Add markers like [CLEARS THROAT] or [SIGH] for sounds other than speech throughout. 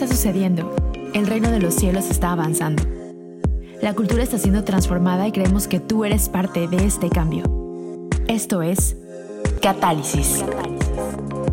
está sucediendo. El reino de los cielos está avanzando. La cultura está siendo transformada y creemos que tú eres parte de este cambio. Esto es Catálisis.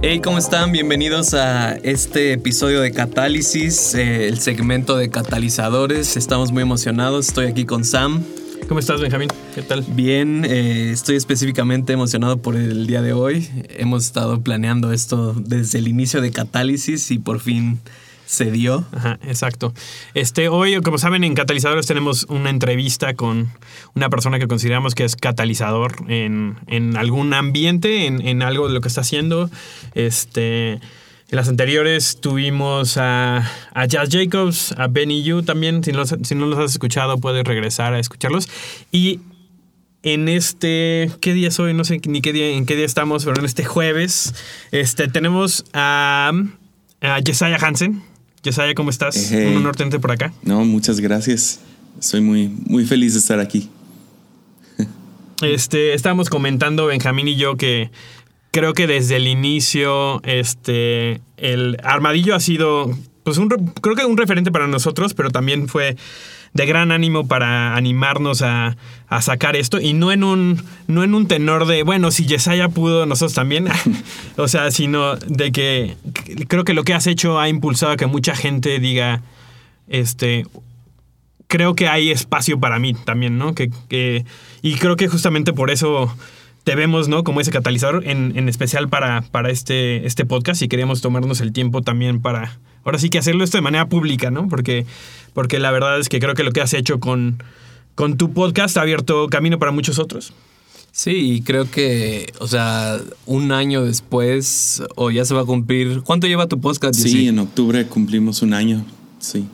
Hey, ¿cómo están? Bienvenidos a este episodio de Catálisis, eh, el segmento de catalizadores. Estamos muy emocionados. Estoy aquí con Sam. ¿Cómo estás, Benjamín? ¿Qué tal? Bien, eh, estoy específicamente emocionado por el día de hoy. Hemos estado planeando esto desde el inicio de Catálisis y por fin se dio. Ajá, exacto. Este, hoy, como saben, en Catalizadores tenemos una entrevista con una persona que consideramos que es catalizador en, en algún ambiente, en, en, algo de lo que está haciendo. Este. En las anteriores tuvimos a, a Jazz Jacobs, a Benny Yu también. Si no, si no los has escuchado, puedes regresar a escucharlos. Y en este. ¿Qué día es hoy? No sé ni qué día, en qué día estamos, pero en este jueves. Este, tenemos a, a Jesiah Hansen. Jesiah, ¿cómo estás? Hey. Un honor tenerte por acá. No, muchas gracias. Estoy muy, muy feliz de estar aquí. Este, estábamos comentando Benjamín y yo que creo que desde el inicio, este, el armadillo ha sido, pues, un, creo que un referente para nosotros, pero también fue de gran ánimo para animarnos a, a, sacar esto y no en un no en un tenor de bueno si Yesaya pudo nosotros también [LAUGHS] o sea sino de que creo que lo que has hecho ha impulsado a que mucha gente diga este creo que hay espacio para mí también no que, que y creo que justamente por eso te vemos, ¿no? Como ese catalizador, en, en, especial para, para este, este podcast y queríamos tomarnos el tiempo también para, ahora sí que hacerlo esto de manera pública, ¿no? Porque, porque la verdad es que creo que lo que has hecho con, con tu podcast ha abierto camino para muchos otros. Sí, y creo que, o sea, un año después, o ya se va a cumplir. ¿Cuánto lleva tu podcast? Sí, sí, en octubre cumplimos un año, sí.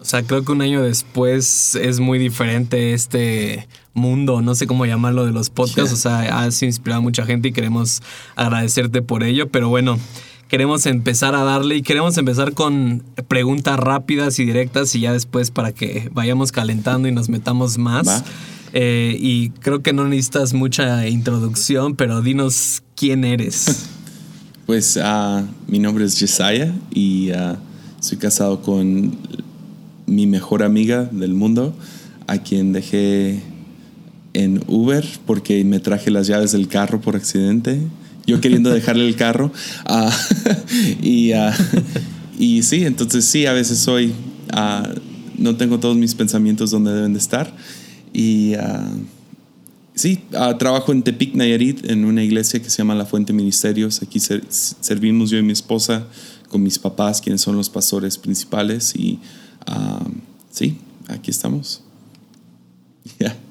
O sea, creo que un año después es muy diferente este mundo, no sé cómo llamarlo, de los podcasts. Yeah. O sea, has inspirado a mucha gente y queremos agradecerte por ello. Pero bueno, queremos empezar a darle y queremos empezar con preguntas rápidas y directas y ya después para que vayamos calentando y nos metamos más. Eh, y creo que no necesitas mucha introducción, pero dinos quién eres. [LAUGHS] Pues uh, mi nombre es Jesiah y uh, soy casado con mi mejor amiga del mundo, a quien dejé en Uber porque me traje las llaves del carro por accidente. Yo queriendo dejarle el carro. Uh, [LAUGHS] y, uh, y sí, entonces sí, a veces soy. Uh, no tengo todos mis pensamientos donde deben de estar. Y sí, trabajo en Tepic, Nayarit, en una iglesia que se llama La Fuente Ministerios. Aquí ser, servimos yo y mi esposa con mis papás, quienes son los pastores principales. Y sí, aquí estamos. [LAUGHS] Yeah.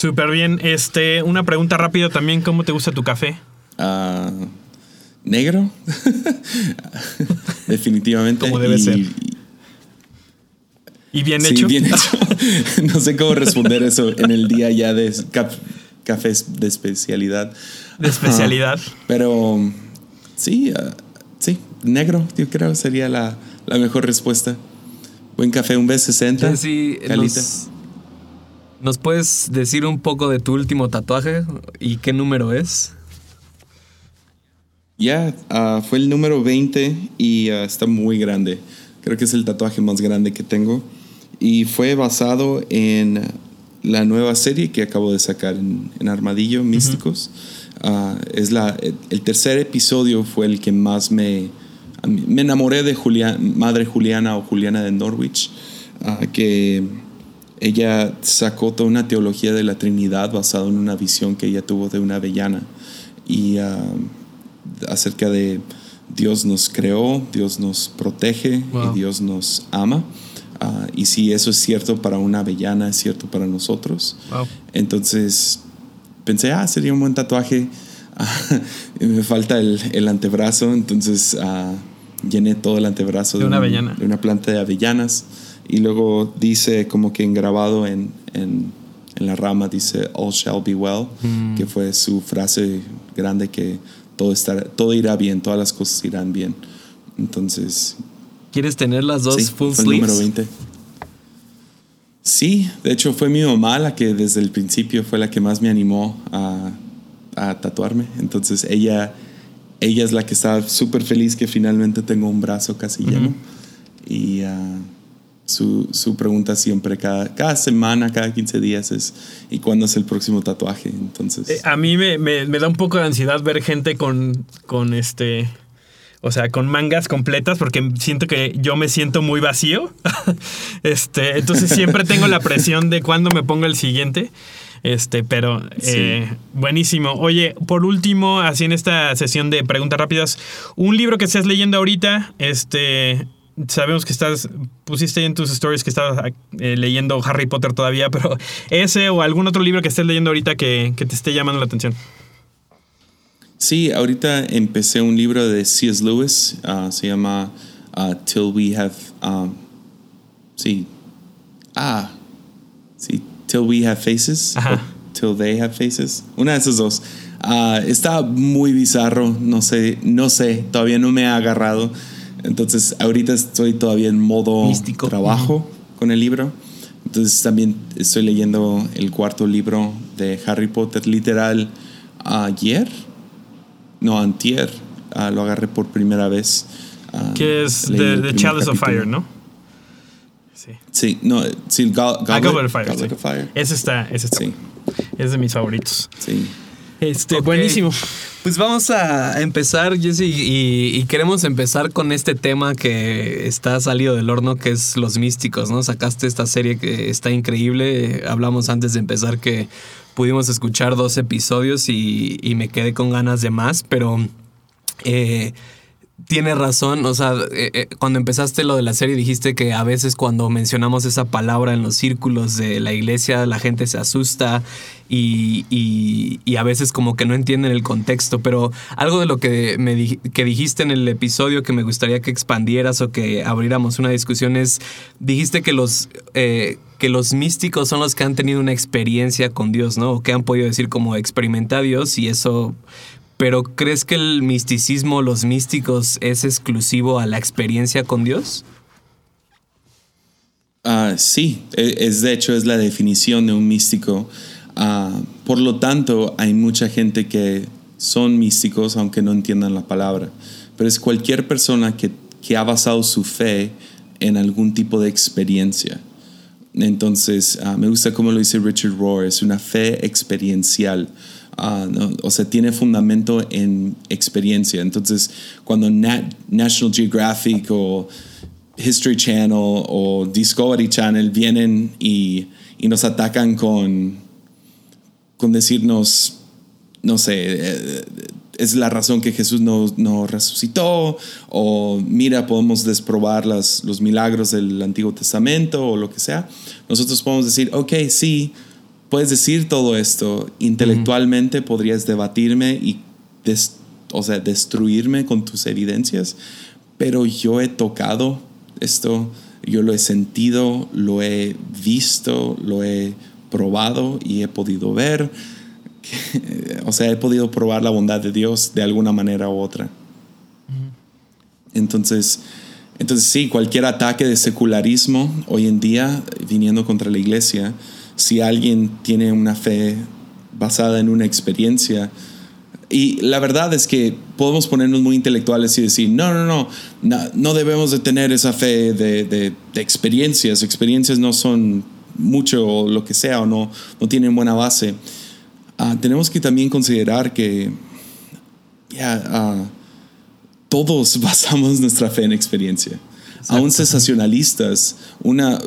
Súper bien. Este, una pregunta rápida también, ¿cómo te gusta tu café? Uh, negro. [LAUGHS] Definitivamente. Como debe y, ser. ¿Y bien sí, hecho? bien hecho. [LAUGHS] no sé cómo responder eso en el día ya de cafés de especialidad. De especialidad. Uh, pero sí, uh, sí, negro, yo creo sería la, la mejor respuesta. Buen café, un B60. Sí, nos, nos, puedes decir un poco de tu último tatuaje y qué número es? Ya, yeah, uh, fue el número 20 y uh, está muy grande. Creo que es el tatuaje más grande que tengo. Y fue basado en la nueva serie que acabo de sacar en, en Armadillo, Místicos. Uh -huh. es la, el tercer episodio fue el que más me me enamoré de Julián, Madre Juliana o Juliana de Norwich, que ella sacó toda una teología de la Trinidad basada en una visión que ella tuvo de una avellana y uh, acerca de Dios nos creó, Dios nos protege wow. y Dios nos ama. Uh, y si eso es cierto para una avellana, es cierto para nosotros. Wow. Entonces pensé, ah, sería un buen tatuaje. [LAUGHS] me falta el, el, antebrazo, entonces uh, llené todo el antebrazo de, de, una un, avellana. de, una planta de avellanas. Y luego dice como que engrabado en, en, en la rama, dice All shall be well, mm. que fue su frase grande que todo, estará, todo irá bien, todas las cosas irán bien. Entonces... ¿Quieres tener las dos sí, full fue sleeves? El número 20. Sí, de hecho fue mi mamá la que desde el principio fue la que más me animó a, a tatuarme. Entonces ella ella es la que está súper feliz que finalmente tengo un brazo casi lleno. Y ah, su, su, pregunta siempre, cada, cada semana, cada 15 días, es ¿y cuándo es el próximo tatuaje? Entonces... Eh, a mí me, me, me, da un poco de ansiedad ver gente con, con este... O sea, con mangas completas porque siento que yo me siento muy vacío. [LAUGHS] este, entonces siempre tengo la presión de cuándo me pongo el siguiente. Este, pero eh, buenísimo. Oye, por último, así en esta sesión de preguntas rápidas, un libro que estés leyendo ahorita, este, sabemos que estás, pusiste en tus stories que estabas eh, leyendo Harry Potter todavía, pero [LAUGHS] ese o algún otro libro que estés leyendo ahorita que, te esté llamando la atención. Sí, ahorita empecé un libro de C.S. Lewis, uh, se llama uh, Till We Have, um, sí, ah, sí, Till We Have Faces. Till They Have Faces. Una de esas dos. Uh, está muy bizarro, no sé, no sé, todavía no me ha agarrado. Entonces, ahorita estoy todavía en modo Místico. trabajo con el libro. Entonces, también estoy leyendo el cuarto libro de Harry Potter, literal, ayer, no, antier, uh, lo agarré por primera vez. Uh, que es The Chalice of Fire, ¿no? Sí. Sí, no, sí, ah, Goblet of Fire. Goblet sí. of Fire. Ese está, ese está. Sí. Es de mis favoritos. Sí. Este, okay. buenísimo. Pues vamos a empezar, Jesse, y, y, queremos empezar con este tema que está salido del horno, que es los místicos, ¿no? Sacaste esta serie que está increíble. Hablamos antes de empezar que pudimos escuchar dos episodios y, y me quedé con ganas de más, pero eh, tiene razón, o sea, eh, eh, cuando empezaste lo de la serie dijiste que a veces cuando mencionamos esa palabra en los círculos de la iglesia la gente se asusta y, y, a veces como que no entienden el contexto, pero algo de lo que, me que dijiste en el episodio que me gustaría que expandieras o que abriéramos una discusión es, dijiste que los... Eh, que los místicos son los que han tenido una experiencia con Dios, ¿no? O que han podido decir como experimenta a Dios y eso pero ¿crees que el misticismo, los místicos, es exclusivo a la experiencia con Dios? Uh, sí, es, de hecho es la definición de un místico. Uh, por lo tanto, hay mucha gente que son místicos aunque no entiendan la palabra. Pero es cualquier persona que, que ha basado su fe en algún tipo de experiencia. Entonces, uh, me gusta cómo lo dice Richard Rohr, es una fe experiencial. Uh, no, o sea, tiene fundamento en experiencia. Entonces, cuando Nat, National Geographic o History Channel o Discovery Channel vienen y, y nos atacan con, con decirnos, no sé, eh, es la razón que Jesús no, no, resucitó, o mira, podemos desprobar las, los milagros del Antiguo Testamento o lo que sea, nosotros podemos decir, ok, sí, puedes decir todo esto, intelectualmente podrías debatirme y o sea, destruirme con tus evidencias, pero yo he tocado esto, yo lo he sentido, lo he visto, lo he probado y he podido ver, [LAUGHS] o sea, he podido probar la bondad de Dios de alguna manera u otra. Entonces, entonces sí, cualquier ataque de secularismo hoy en día viniendo contra la iglesia, si alguien tiene una fe basada en una experiencia. Y la verdad es que podemos ponernos muy intelectuales y decir, no, no, no, no, debemos de tener esa fe de, de, de, experiencias. Experiencias no son mucho o lo que sea o no, no tienen buena base. Uh, tenemos que también considerar que yeah, uh, todos [LAUGHS] basamos nuestra fe en experiencia. Exacto. Aún cesacionalistas, una,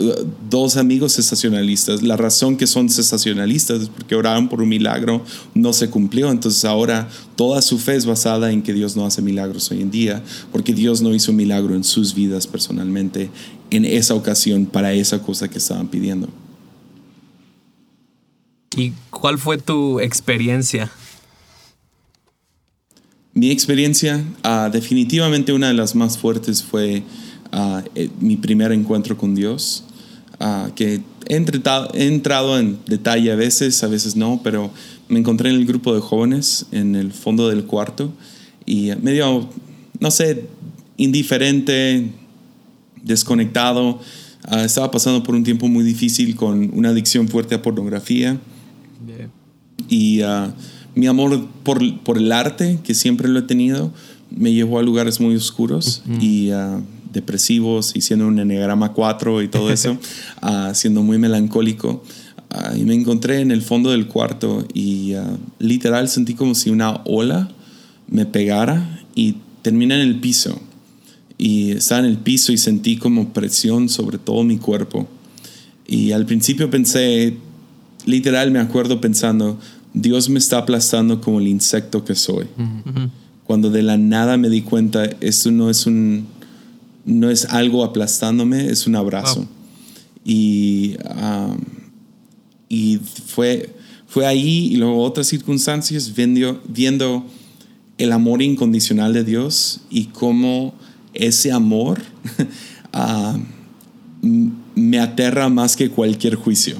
dos amigos cesacionalistas, la razón que son cesacionalistas es porque oraron por un milagro, no se cumplió, entonces ahora toda su fe es basada en que Dios no hace milagros hoy en día, porque Dios no hizo un milagro en sus vidas personalmente en esa ocasión para esa cosa que estaban pidiendo. ¿Y cuál fue tu experiencia? Mi experiencia, uh, definitivamente una de las más fuertes fue uh, mi primer encuentro con Dios, uh, que he, he, entrado en detalle a veces, a veces no, pero me encontré en el grupo de jóvenes en el fondo del cuarto y medio, no sé, indiferente, desconectado. Uh, estaba pasando por un tiempo muy difícil con una adicción fuerte a pornografía. Yeah. Y mi amor por, por, el arte, que siempre lo he tenido, me llevó a lugares muy oscuros y uh, depresivos y siendo un enneagrama 4 y todo eso, uh, [LAUGHS] siendo muy melancólico. Uh, y me encontré en el fondo del cuarto y literal sentí como si una ola me pegara y terminé en el piso. Y estaba en el piso y sentí como presión sobre todo mi cuerpo. Y al principio pensé, literal me acuerdo pensando, Dios me está aplastando como el insecto que soy. Cuando de la nada me di cuenta, esto no es un no es algo aplastándome, es un abrazo. Y, um, y fue, fue ahí y luego otras circunstancias viendo, viendo el amor incondicional de Dios y cómo ese amor [LAUGHS] uh, me aterra más que cualquier juicio.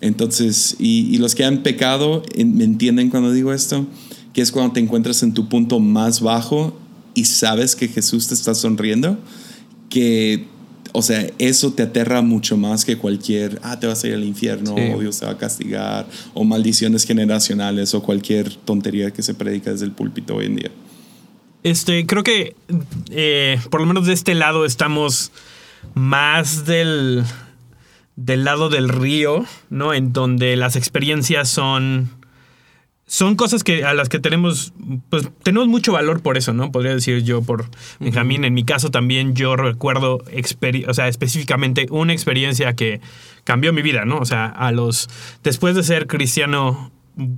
Entonces, y, los que han pecado me entienden cuando digo esto, que es cuando te encuentras en tu punto más bajo y sabes que Jesús te está sonriendo, que, o sea, eso te aterra mucho más que cualquier, ah, te vas a ir al infierno, o Dios te va a castigar, o maldiciones generacionales, o cualquier tontería que se predica desde el púlpito hoy en día. Este, creo que eh, por lo menos de este lado estamos más del, del lado del río, ¿no? En donde las experiencias son son cosas que a las que tenemos pues tenemos mucho valor por eso, ¿no? Podría decir yo por Benjamín, en mi caso también yo recuerdo o sea, específicamente una experiencia que cambió mi vida, ¿no? O sea, a los después de ser cristiano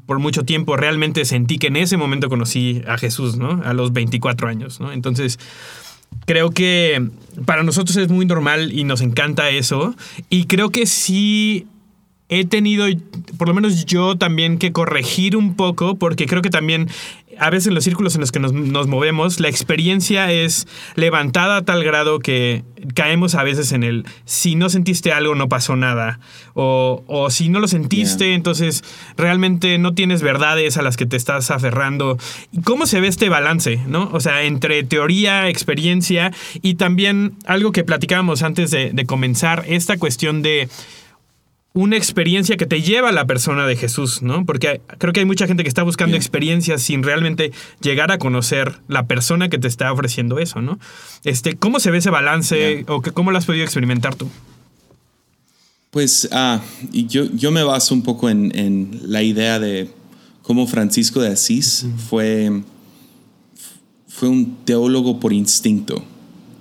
por mucho tiempo realmente sentí que en ese momento conocí a Jesús, ¿no? A los 24 años, ¿no? Entonces, creo que para nosotros es muy normal y nos encanta eso. Y creo que sí he tenido, por lo menos yo también, que corregir un poco, porque creo que también a veces en los círculos en los que nos, movemos, la experiencia es levantada a tal grado que caemos a veces en el si no sentiste algo no pasó nada o, o si no lo sentiste entonces realmente no tienes verdades a las que te estás aferrando. ¿Y cómo se ve este balance, no? O sea, entre teoría, experiencia y también algo que platicábamos antes de comenzar, esta cuestión de una experiencia que te lleva a la persona de Jesús, ¿no? Porque creo que hay mucha gente que está buscando experiencias sin realmente llegar a conocer la persona que te está ofreciendo eso, ¿no? Este, ¿Cómo se ve ese balance o que, cómo lo has podido experimentar tú? Pues ah, yo, yo me baso un poco en, la idea de cómo Francisco de Asís fue, fue un teólogo por instinto.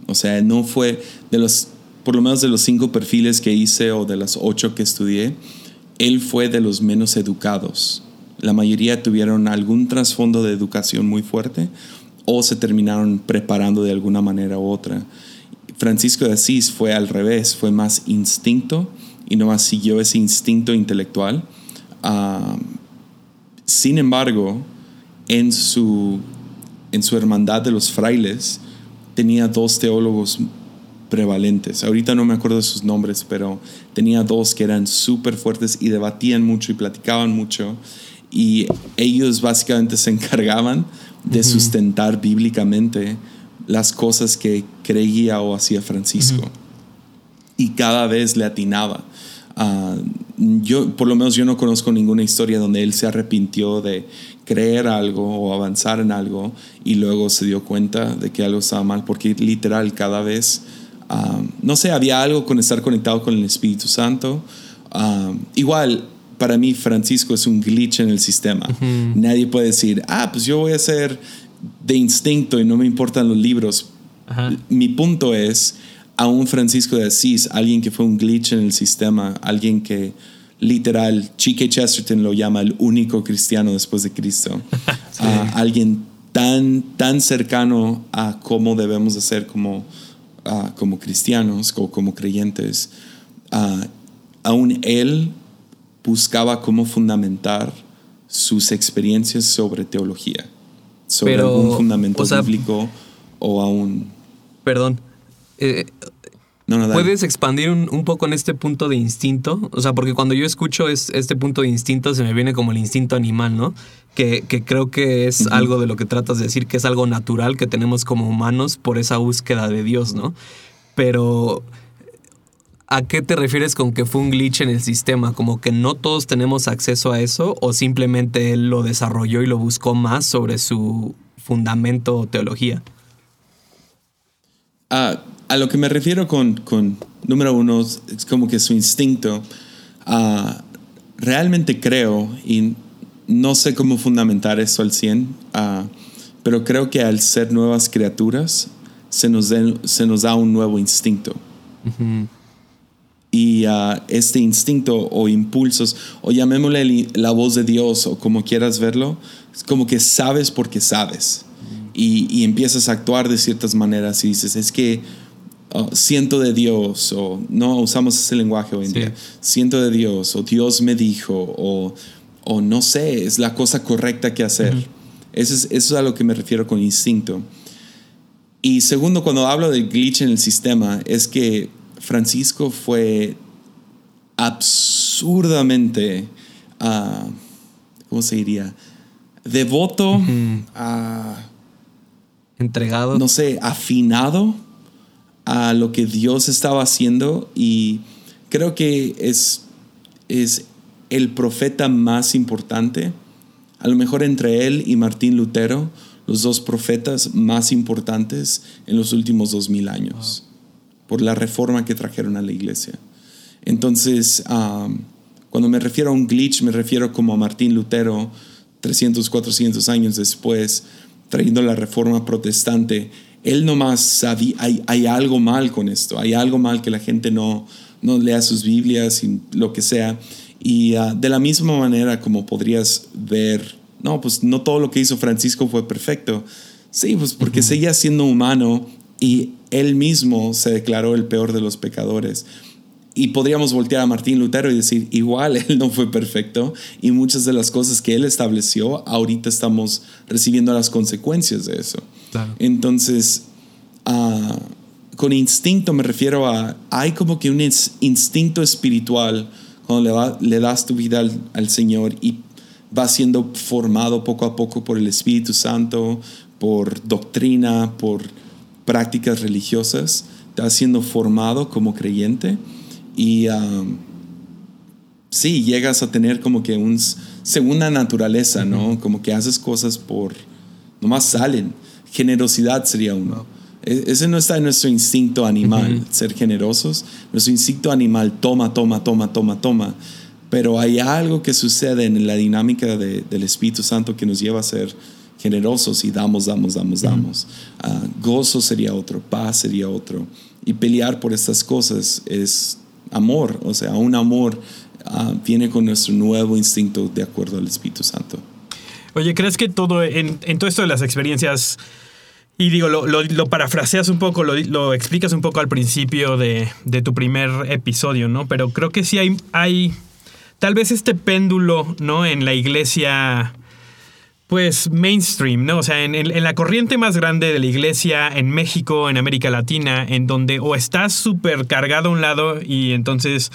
O sea, no fue de los por lo menos de los cinco perfiles que hice o de las ocho que estudié, él fue de los menos educados. La mayoría tuvieron algún trasfondo de educación muy fuerte o se terminaron preparando de alguna manera u otra. Francisco de Asís fue al revés, fue más instinto y no más siguió ese instinto intelectual. Ah, sin embargo, en su, en su hermandad de los frailes tenía dos teólogos prevalentes. Ahorita no me acuerdo de sus nombres, pero tenía dos que eran súper fuertes y debatían mucho y platicaban mucho. Y ellos básicamente se [LAUGHS] encargaban de sustentar bíblicamente las cosas que creía o hacía Francisco. Y cada vez le atinaba. Ah, yo, por lo menos yo no conozco ninguna historia donde él se arrepintió de creer algo o avanzar en algo y luego se dio cuenta de que algo estaba mal, porque literal cada vez no sé, había algo con estar conectado con el Espíritu Santo. igual, para mí Francisco es un glitch en el sistema. Nadie puede decir, ah, pues yo voy a ser de instinto y no me importan los libros. Mi punto es, a un Francisco de Asís, alguien que fue un glitch en el sistema, alguien que literal, Chique Chesterton lo llama el único cristiano después de Cristo, [LAUGHS] alguien tan, tan cercano a cómo debemos de ser como como cristianos o como creyentes, aún él buscaba cómo fundamentar sus experiencias sobre teología, sobre algún fundamento bíblico o aún... Perdón. Eh, ¿Puedes expandir un, poco en este punto de instinto? O sea, porque cuando yo escucho este punto de instinto se me viene como el instinto animal, ¿no? Que, creo que es algo de lo que tratas de decir, que es algo natural que tenemos como humanos por esa búsqueda de Dios, ¿no? Pero ¿A qué te refieres con que fue un glitch en el sistema? ¿Como que no todos tenemos acceso a eso o simplemente él lo desarrolló y lo buscó más sobre su fundamento o teología? Ah, a lo que me refiero con, con, número uno, es como que su instinto. Ah, realmente creo, y no sé cómo fundamentar eso al 100, ah, pero creo que al ser nuevas criaturas se nos, se nos da un nuevo instinto. Y ah, este instinto o impulsos, o llamémosle la voz de Dios o como quieras verlo, es como que sabes porque sabes. y, empiezas a actuar de ciertas maneras y dices, es que siento de Dios, o no usamos ese lenguaje hoy en día, siento de Dios, o Dios me dijo, o, o no sé, es la cosa correcta que hacer. eso, es, eso es a lo que me refiero con instinto. Y segundo, cuando hablo del glitch en el sistema, es que Francisco fue absurdamente, uh, ¿cómo se diría? Devoto, entregado. No sé, afinado a lo que Dios estaba haciendo y creo que es, es el profeta más importante, a lo mejor entre él y Martín Lutero, los dos profetas más importantes en los últimos dos mil años, por la reforma que trajeron a la iglesia. Entonces, cuando me refiero a un glitch, me refiero como a Martín Lutero, 300, 400 años después, trayendo la reforma protestante. Él nomás sabía, hay, hay algo mal con esto, hay algo mal que la gente no, no lea sus Biblias y lo que sea. Y ah, de la misma manera como podrías ver, no, pues no todo lo que hizo Francisco fue perfecto. Sí, pues porque seguía siendo humano y él mismo se declaró el peor de los pecadores. Y podríamos voltear a Martín Lutero y decir, igual [LAUGHS] él no fue perfecto y muchas de las cosas que él estableció, ahorita estamos recibiendo las consecuencias de eso. Entonces, ah, con instinto me refiero a, hay como que un instinto espiritual cuando le, das tu vida al, Señor y va siendo formado poco a poco por el Espíritu Santo, por doctrina, por prácticas religiosas, vas siendo formado como creyente y um, sí, llegas a tener como que un segunda naturaleza, ¿no? Como que haces cosas por, nomás salen. Generosidad sería uno. E, ese no está en nuestro instinto animal, ser generosos. Nuestro instinto animal toma, toma, toma, toma, toma. Pero hay algo que sucede en la dinámica del Espíritu Santo que nos lleva a ser generosos y damos, damos, damos, damos. Ah, gozo sería otro, paz sería otro. Y pelear por estas cosas es amor, o sea, un amor ah, viene con nuestro nuevo instinto de acuerdo al Espíritu Santo. Oye, ¿crees que todo en, en todo esto de las experiencias y digo, lo, lo, parafraseas un poco, lo, lo, explicas un poco al principio de, de, tu primer episodio, ¿no? Pero creo que sí hay, hay tal vez este péndulo, ¿no? En la iglesia, pues mainstream, ¿no? O sea, en, en la corriente más grande de la iglesia en México, en América Latina, en donde o estás súper cargado a un lado y entonces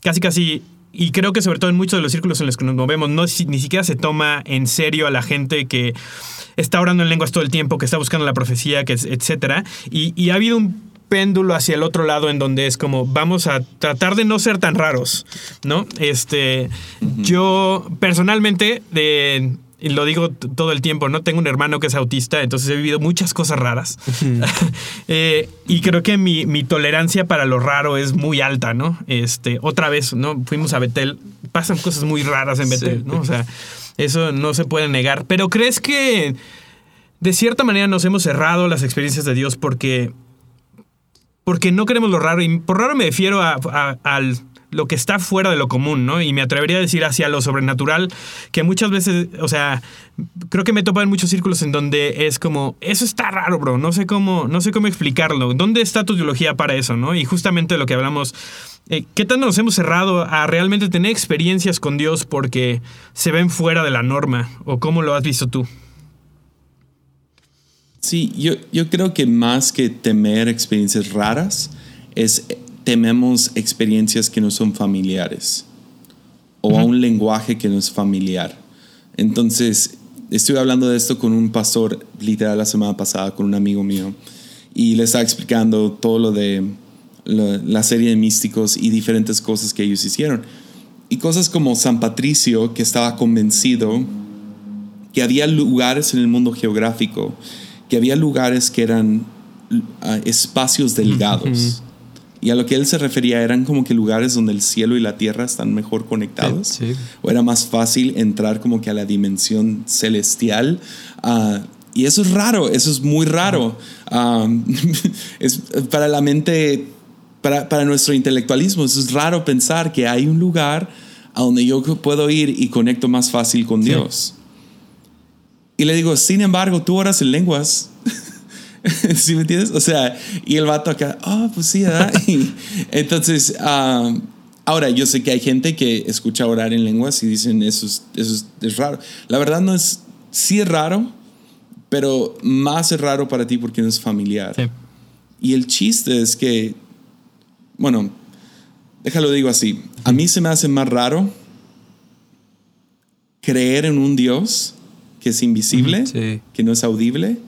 casi casi y creo que sobre todo en muchos de los círculos en los que nos movemos, no, ni siquiera se toma en serio a la gente que está orando en lenguas todo el tiempo, que está buscando la profecía, que etcétera. Y, ha habido un péndulo hacia el otro lado en donde es como vamos a tratar de no ser tan raros, ¿no? Este, yo personalmente de y lo digo todo el tiempo, ¿no? Tengo un hermano que es autista, entonces he vivido muchas cosas raras. [LAUGHS] Eh, y creo que mi, mi, tolerancia para lo raro es muy alta, ¿no? Este, otra vez, ¿no? Fuimos a Betel, pasan cosas muy raras en Betel, ¿no? O sea, eso no se puede negar. Pero ¿crees que de cierta manera nos hemos cerrado las experiencias de Dios porque, porque no queremos lo raro? Y por raro me refiero a, al lo que está fuera de lo común, ¿no? Y me atrevería a decir hacia lo sobrenatural, que muchas veces, o sea, creo que me topa en muchos círculos en donde es como, eso está raro, bro, no sé cómo, no sé cómo explicarlo. ¿Dónde está tu teología para eso, no? Y justamente lo que hablamos, eh, ¿qué tanto nos hemos cerrado a realmente tener experiencias con Dios porque se ven fuera de la norma? ¿O cómo lo has visto tú? Sí, yo, yo creo que más que temer experiencias raras, es tememos experiencias que no son familiares o a un lenguaje que no es familiar. Entonces, estoy hablando de esto con un pastor literal la semana pasada, con un amigo mío, y le estaba explicando todo lo de la, la serie de místicos y diferentes cosas que ellos hicieron. Y cosas como San Patricio, que estaba convencido que había lugares en el mundo geográfico, que había lugares que eran ah, espacios delgados. Y a lo que él se refería eran como que lugares donde el cielo y la tierra están mejor conectados. Sí. O era más fácil entrar como que a la dimensión celestial. ah, y eso es raro, eso es muy raro. Ah, [LAUGHS] es para la mente, para, para nuestro intelectualismo, eso es raro pensar que hay un lugar a donde yo puedo ir y conecto más fácil con Sí. Dios. Y le digo, sin embargo, tú oras en lenguas. [LAUGHS] ¿Sí me entiendes? O sea, y el vato acá, ah, pues sí, ¿verdad? [LAUGHS] Y entonces, ah, ahora yo sé que hay gente que escucha orar en lenguas y dicen, eso es, eso es, es raro. La verdad no es, sí es raro, pero más es raro para ti porque no es familiar. Sí. Y el chiste es que, bueno, déjalo digo así, a mí se me hace más raro creer en un Dios que es invisible, Sí. que no es audible,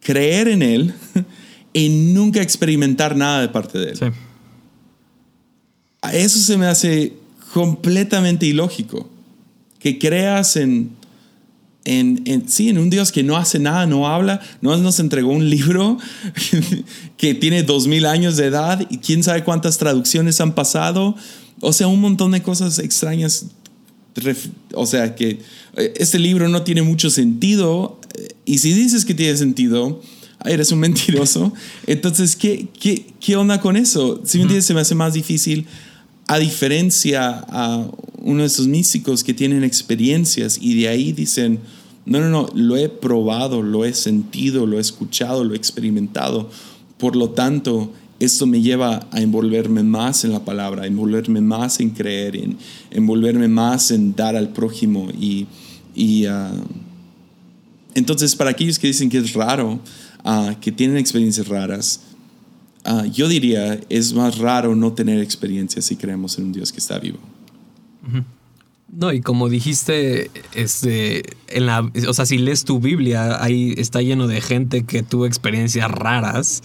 creer en Él [LAUGHS] y nunca experimentar nada de parte de Él. Sí. A Eso se me hace completamente ilógico. Que creas en, en, en- sí, en un Dios que no hace nada, no habla, no nos entregó un libro [LAUGHS] que tiene dos mil años de edad y quién sabe cuántas traducciones han pasado. O sea, un montón de cosas extrañas. O sea, que eh, este libro no tiene mucho sentido. eh, Y si dices que tiene sentido, eres un mentiroso. [LAUGHS] Entonces, ¿qué, qué, qué onda con eso? Si me entiendes, se me hace más difícil, a diferencia a uno de esos místicos que tienen experiencias y de ahí dicen, no, no, no, lo he probado, lo he sentido, lo he escuchado, lo he experimentado. Por lo tanto, esto me lleva a envolverme más en la palabra, envolverme más en creer, en envolverme más en dar al prójimo. Y, y ah, entonces, para aquellos que dicen que es raro, ah, que tienen experiencias raras, ah, yo diría, es más raro no tener experiencias si creemos en un Dios que está vivo. No, y como dijiste, este, en la, o sea, si lees tu Biblia, ahí está lleno de gente que tuvo experiencias raras,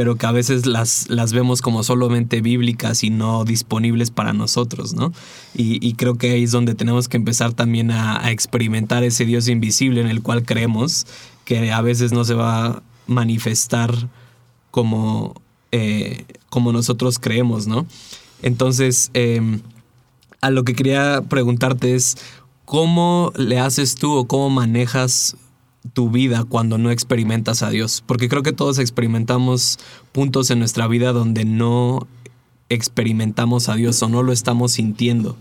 pero que a veces las, las vemos como solamente bíblicas y no disponibles para nosotros, ¿no? Y, creo que ahí es donde tenemos que empezar también a, a experimentar ese Dios invisible en el cual creemos, que a veces no se va a manifestar como, eh, como nosotros creemos, ¿no? Entonces, em, a lo que quería preguntarte es, ¿cómo le haces tú o cómo manejas tu vida cuando no experimentas a Dios? Porque creo que todos experimentamos puntos en nuestra vida donde no experimentamos a Dios o no lo estamos sintiendo.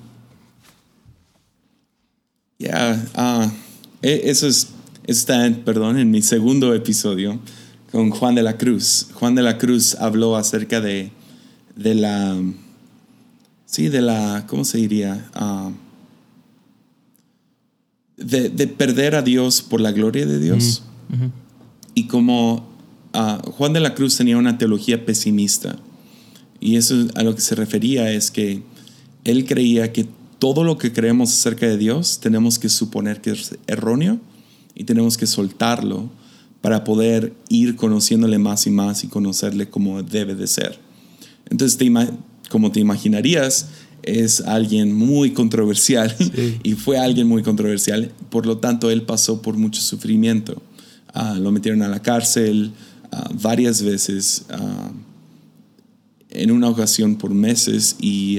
Ya, ah, e- eso es, está, en- perdón, en mi segundo episodio con Juan de la Cruz. Juan de la Cruz habló acerca de, de la, sí, de la, ¿cómo se diría? Ah, de, de perder a Dios por la gloria de Dios. Y como ah, Juan de la Cruz tenía una teología pesimista, y eso a lo que se refería es que él creía que todo lo que creemos acerca de Dios tenemos que suponer que es erróneo y tenemos que soltarlo para poder ir conociéndole más y más y conocerle como debe de ser. Entonces, te como te imaginarías, es alguien muy controversial Sí. [LAUGHS] y fue alguien muy controversial. Por lo tanto, él pasó por mucho sufrimiento. Ah, lo metieron a la cárcel ah, varias veces. ah, en una ocasión por meses y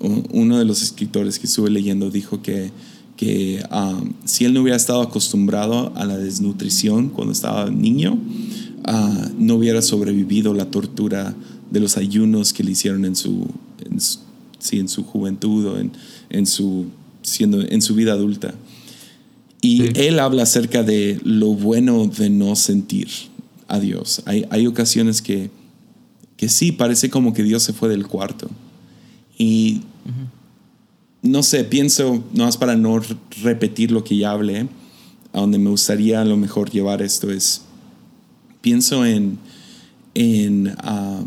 uno de los escritores que estuve leyendo dijo que, que ah, si él no hubiera estado acostumbrado a la desnutrición cuando estaba niño, no hubiera sobrevivido la tortura de los ayunos que le hicieron en su, en su, sí, en su juventud o en, en, su, siendo, en su vida adulta. Y Sí. él habla acerca de lo bueno de no sentir a Dios. Hay, hay ocasiones que, que sí, parece como que Dios se fue del cuarto. Y no sé, pienso, no es para no repetir lo que ya hablé, a donde me gustaría a lo mejor llevar esto es, pienso en, en ah,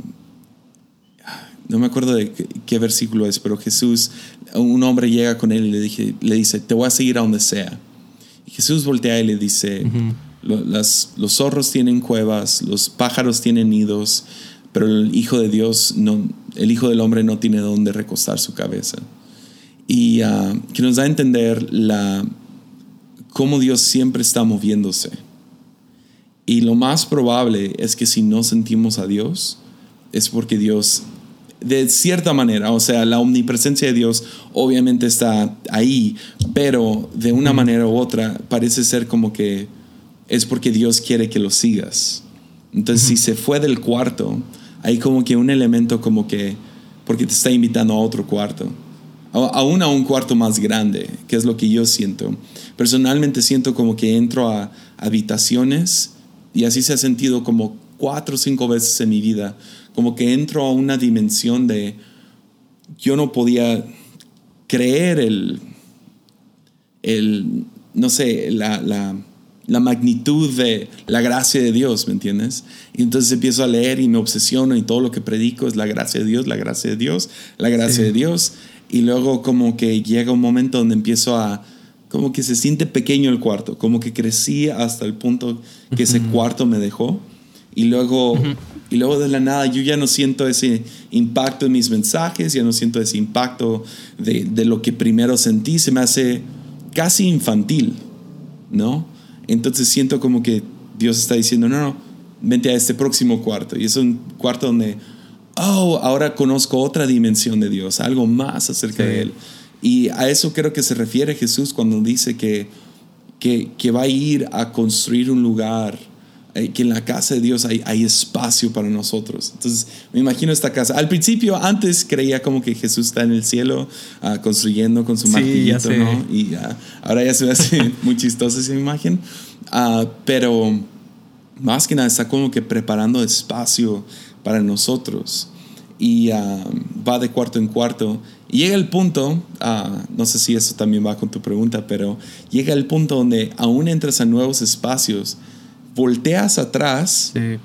no me acuerdo de qué, qué versículo es, pero Jesús, un hombre llega con él y le, dije, le dice, te voy a seguir a donde sea. Y Jesús voltea y le dice, "Lo- las- los zorros tienen cuevas, los pájaros tienen nidos, pero el Hijo de Dios, no, el Hijo del Hombre no tiene donde recostar su cabeza. Y ah, que nos da a entender la, cómo Dios siempre está moviéndose. Y lo más probable es que si no sentimos a Dios, es porque Dios, de cierta manera, o sea, la omnipresencia de Dios obviamente está ahí, pero de una manera u otra parece ser como que es porque Dios quiere que lo sigas. Entonces, si se fue del cuarto, hay como que un elemento como que, porque te está invitando a otro cuarto, aún a un cuarto más grande, que es lo que yo siento. Personalmente siento como que entro a habitaciones y así se ha sentido como cuatro o cinco veces en mi vida, como que entro a una dimensión de yo no podía creer el, el no sé, la, la, la magnitud de la gracia de Dios, ¿me entiendes? Y entonces empiezo a leer y me obsesiono y todo lo que predico es la gracia de Dios, la gracia de Dios, la gracia de Dios. Y luego como que llega un momento donde empiezo a, como que se siente pequeño el cuarto, como que crecí hasta el punto que ese cuarto me dejó. Y luego, y luego de la nada yo ya no siento ese impacto en mis mensajes, ya no siento ese impacto de, de lo que primero sentí, se me hace casi infantil, ¿no? Entonces siento como que Dios está diciendo, no, no, vente a este próximo cuarto. Y es un cuarto donde, oh, ahora conozco otra dimensión de Dios, algo más acerca de Él. Y a eso creo que se refiere Jesús cuando dice que, que, que va a ir a construir un lugar, que en la casa de Dios hay, hay espacio para nosotros. Entonces, me imagino esta casa. Al principio, antes creía como que Jesús está en el cielo uh, construyendo con su sí, martillito, ¿no? Y uh, ahora ya se ve así [LAUGHS] muy chistosa esa imagen. Uh, pero más que nada está como que preparando espacio para nosotros y va de cuarto en cuarto. Y llega el punto, no sé si eso también va con tu pregunta, pero llega el punto donde aún entras a nuevos espacios, volteas atrás Sí.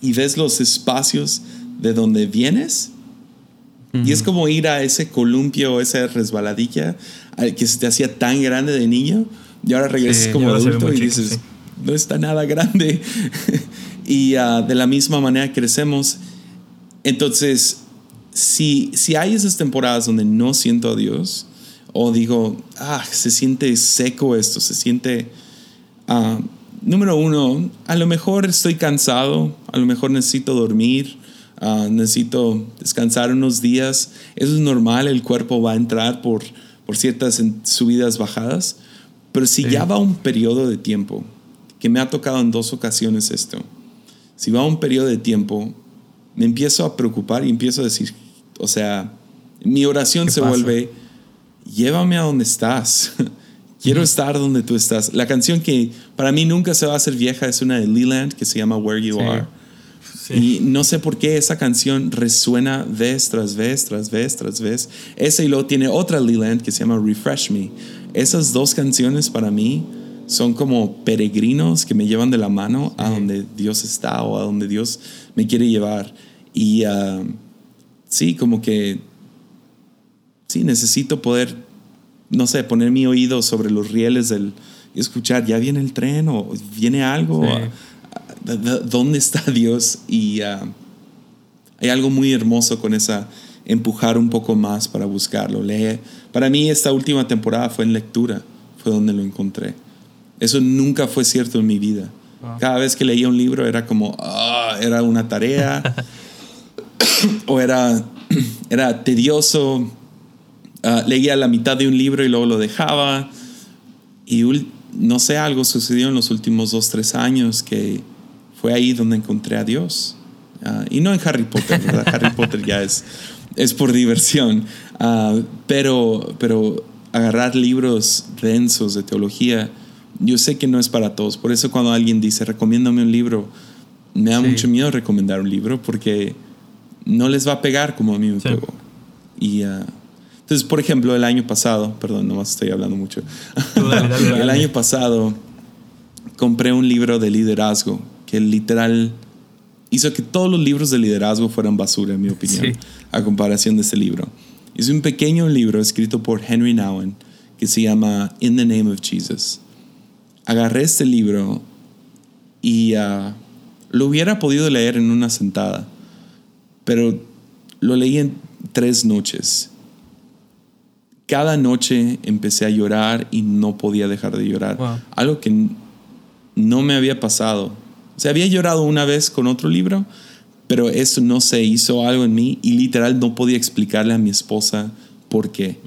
y ves los espacios de donde vienes. Y es como ir a ese columpio, esa resbaladilla al que se te hacía tan grande de niño y ahora regresas Sí, como adulto y chico, dices, sí. no está nada grande. [LAUGHS] y ah, de la misma manera crecemos. Entonces, si, si hay esas temporadas donde no siento a Dios, o digo, ah, se siente seco esto, se siente... ah, número uno, a lo mejor estoy cansado, a lo mejor necesito dormir, ah, necesito descansar unos días. Eso es normal, el cuerpo va a entrar por, por ciertas subidas, bajadas. Pero si Sí. ya va un periodo de tiempo, que me ha tocado en dos ocasiones esto, si va un periodo de tiempo, me empiezo a preocupar y empiezo a decir, o sea, mi oración ¿Qué se pasa? vuelve, llévame a donde estás. [LAUGHS] Quiero estar donde tú estás. La canción que para mí nunca se va a hacer vieja es una de Leland que se llama Where You Sí. Are. Sí. Y no sé por qué esa canción resuena vez tras vez, tras vez, tras vez. Esa y luego tiene otra Leland que se llama Refresh Me. Esas dos canciones para mí son como peregrinos que me llevan de la mano a donde Dios está o a donde Dios me quiere llevar. Y ah, sí, como que sí, necesito poder, no sé, poner mi oído sobre los rieles del, y escuchar, ya viene el tren o viene algo. Sí. ah, ¿D- d- ¿Dónde está Dios? Y ah, hay algo muy hermoso con esa empujar un poco más para buscarlo. Lee. Para mí esta última temporada fue en lectura, fue donde lo encontré. Eso nunca fue cierto en mi vida. Cada vez que leía un libro era como, ah, era una tarea [LAUGHS] o era, [CLEARS THROAT] era tedioso. Ah, leía la mitad de un libro y luego lo dejaba. Y no sé, algo sucedió en los últimos dos, tres años que fue ahí donde encontré a Dios. Ah, y no en Harry Potter, ¿verdad? [LAUGHS] Harry Potter ya es, es por diversión. Ah, pero, pero agarrar libros densos de teología, yo sé que no es para todos. Por eso cuando alguien dice, recomiéndame un libro, me da Sí. mucho miedo recomendar un libro porque no les va a pegar como a mí me Sí. pegó. Y ah, entonces, por ejemplo, el año pasado, perdón, nomás estoy hablando mucho. Tú dale, dale, [LAUGHS] el dale. año pasado compré un libro de liderazgo que literal hizo que todos los libros de liderazgo fueran basura, en mi opinión, Sí. a comparación de este libro. Es un pequeño libro escrito por Henry Nouwen que se llama In the Name of Jesus. Agarré este libro y ah, lo hubiera podido leer en una sentada, pero lo leí en tres noches. Cada noche empecé a llorar y no podía dejar de llorar. Wow. Algo que no me había pasado. O sea, había llorado una vez con otro libro, pero eso no se hizo algo en mí y literal no podía explicarle a mi esposa por qué.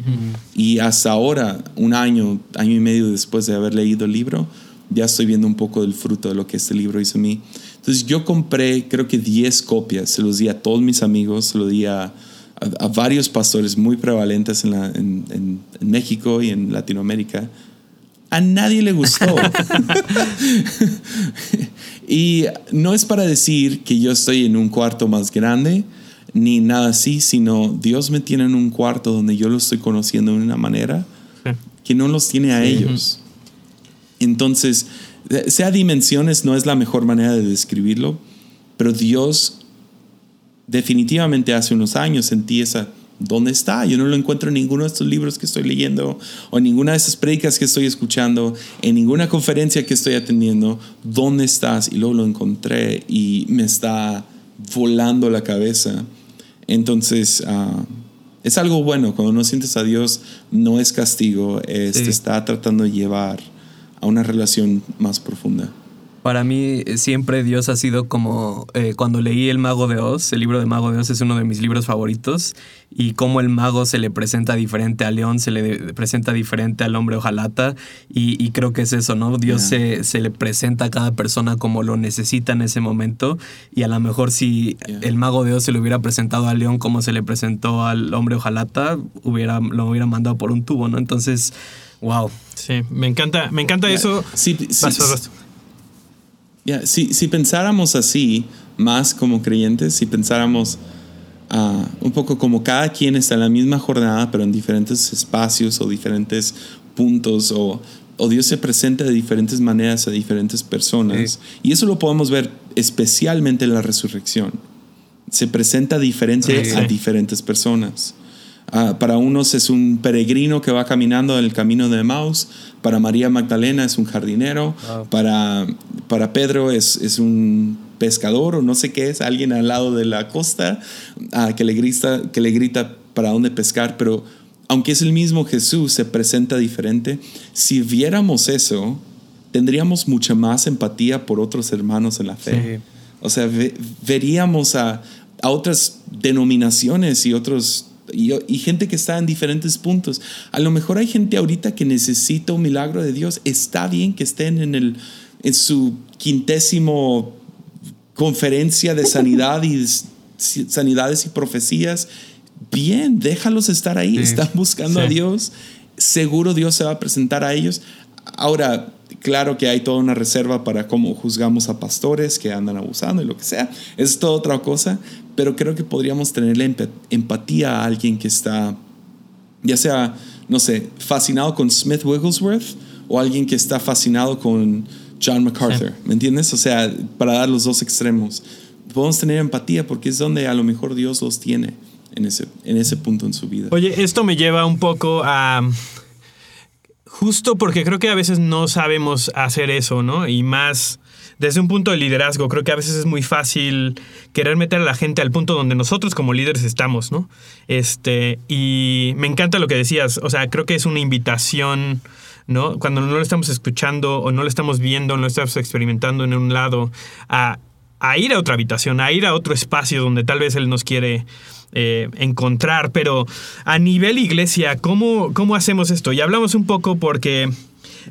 Y hasta ahora, un año, año y medio después de haber leído el libro, ya estoy viendo un poco del fruto de lo que este libro hizo en mí. Entonces yo compré creo que 10 copias, se los di a todos mis amigos, se los di a, a- a varios pastores muy prevalentes en, la- en- en- en México y en Latinoamérica. A nadie le gustó. [LAUGHS] y no es para decir que yo estoy en un cuarto más grande ni nada así, sino Dios me tiene en un cuarto donde yo lo estoy conociendo de una manera que no los tiene a ellos. Entonces, sea dimensiones no es la mejor manera de describirlo, pero Dios definitivamente hace unos años sentí esa, ¿dónde está? Yo no lo encuentro en ninguno de estos libros que estoy leyendo o en ninguna de esas predicas que estoy escuchando, en ninguna conferencia que estoy atendiendo. ¿Dónde estás? Y luego lo encontré y me está volando la cabeza. Entonces, ah, es algo bueno. Cuando no sientes a Dios, no es castigo, es, Sí. te está tratando de llevar a una relación más profunda. Para mí eh, siempre Dios ha sido como eh, cuando leí El Mago de Oz, el libro de Mago de Oz es uno de mis libros favoritos y cómo el mago se le presenta diferente al león, se le presenta diferente al hombre ojalata y, y creo que es eso, ¿no? Dios Ya. se, se le presenta a cada persona como lo necesita en ese momento y a lo mejor si Ya. el Mago de Oz se le hubiera presentado al león como se le presentó al hombre ojalata, hubiera, lo hubiera mandado por un tubo, ¿no? Entonces, wow. Sí, me encanta, me encanta eso. Sí, sí, Vas, vas, vas. Ya, si, si pensáramos así, más como creyentes, si pensáramos ah, un poco como cada quien está en la misma jornada, pero en diferentes espacios o diferentes puntos, o, o Dios se presenta de diferentes maneras a diferentes personas, y eso lo podemos ver especialmente en la resurrección. Se presenta diferente Sí. a diferentes personas. Ah, para unos es un peregrino que va caminando en el camino de Maus. Para María Magdalena es un jardinero. Para, para Pedro es, es un pescador o no sé qué es, alguien al lado de la costa ah, que, le grita, que le grita para dónde pescar. Pero aunque es el mismo Jesús, se presenta diferente. Si viéramos eso, tendríamos mucha más empatía por otros hermanos en la fe. Sí. O sea, ve- veríamos a, a otras denominaciones y otros y, y gente que está en diferentes puntos. A lo mejor hay gente ahorita que necesita un milagro de Dios. Está bien que estén en el en su quintésimo conferencia de sanidad y sanidades y profecías. Bien, déjalos estar ahí. Sí. Están buscando a. Dios. Seguro Dios se va a presentar a ellos. Ahora, claro que hay toda una reserva para cómo juzgamos a pastores que andan abusando y lo que sea. Es toda otra cosa. Pero creo que podríamos tenerle emp- empatía a alguien que está, ya sea, no sé, fascinado con Smith Wigglesworth o alguien que está fascinado con John MacArthur. ¿Me entiendes? O sea, para dar los dos extremos. Podemos tener empatía porque es donde a lo mejor Dios los tiene en ese, en ese punto en su vida. Oye, esto me lleva un poco a... Justo porque creo que a veces no sabemos hacer eso, ¿no? Y más desde un punto de liderazgo, creo que a veces es muy fácil querer meter a la gente al punto donde nosotros como líderes estamos, ¿no? Este, y me encanta lo que decías, o sea, creo que es una invitación, ¿no? Cuando no lo estamos escuchando o no lo estamos viendo, no lo estamos experimentando en un lado, a, a ir a otra habitación, a ir a otro espacio donde tal vez Él nos quiere eh, encontrar, pero a nivel iglesia, ¿cómo, ¿cómo hacemos esto? Y hablamos un poco porque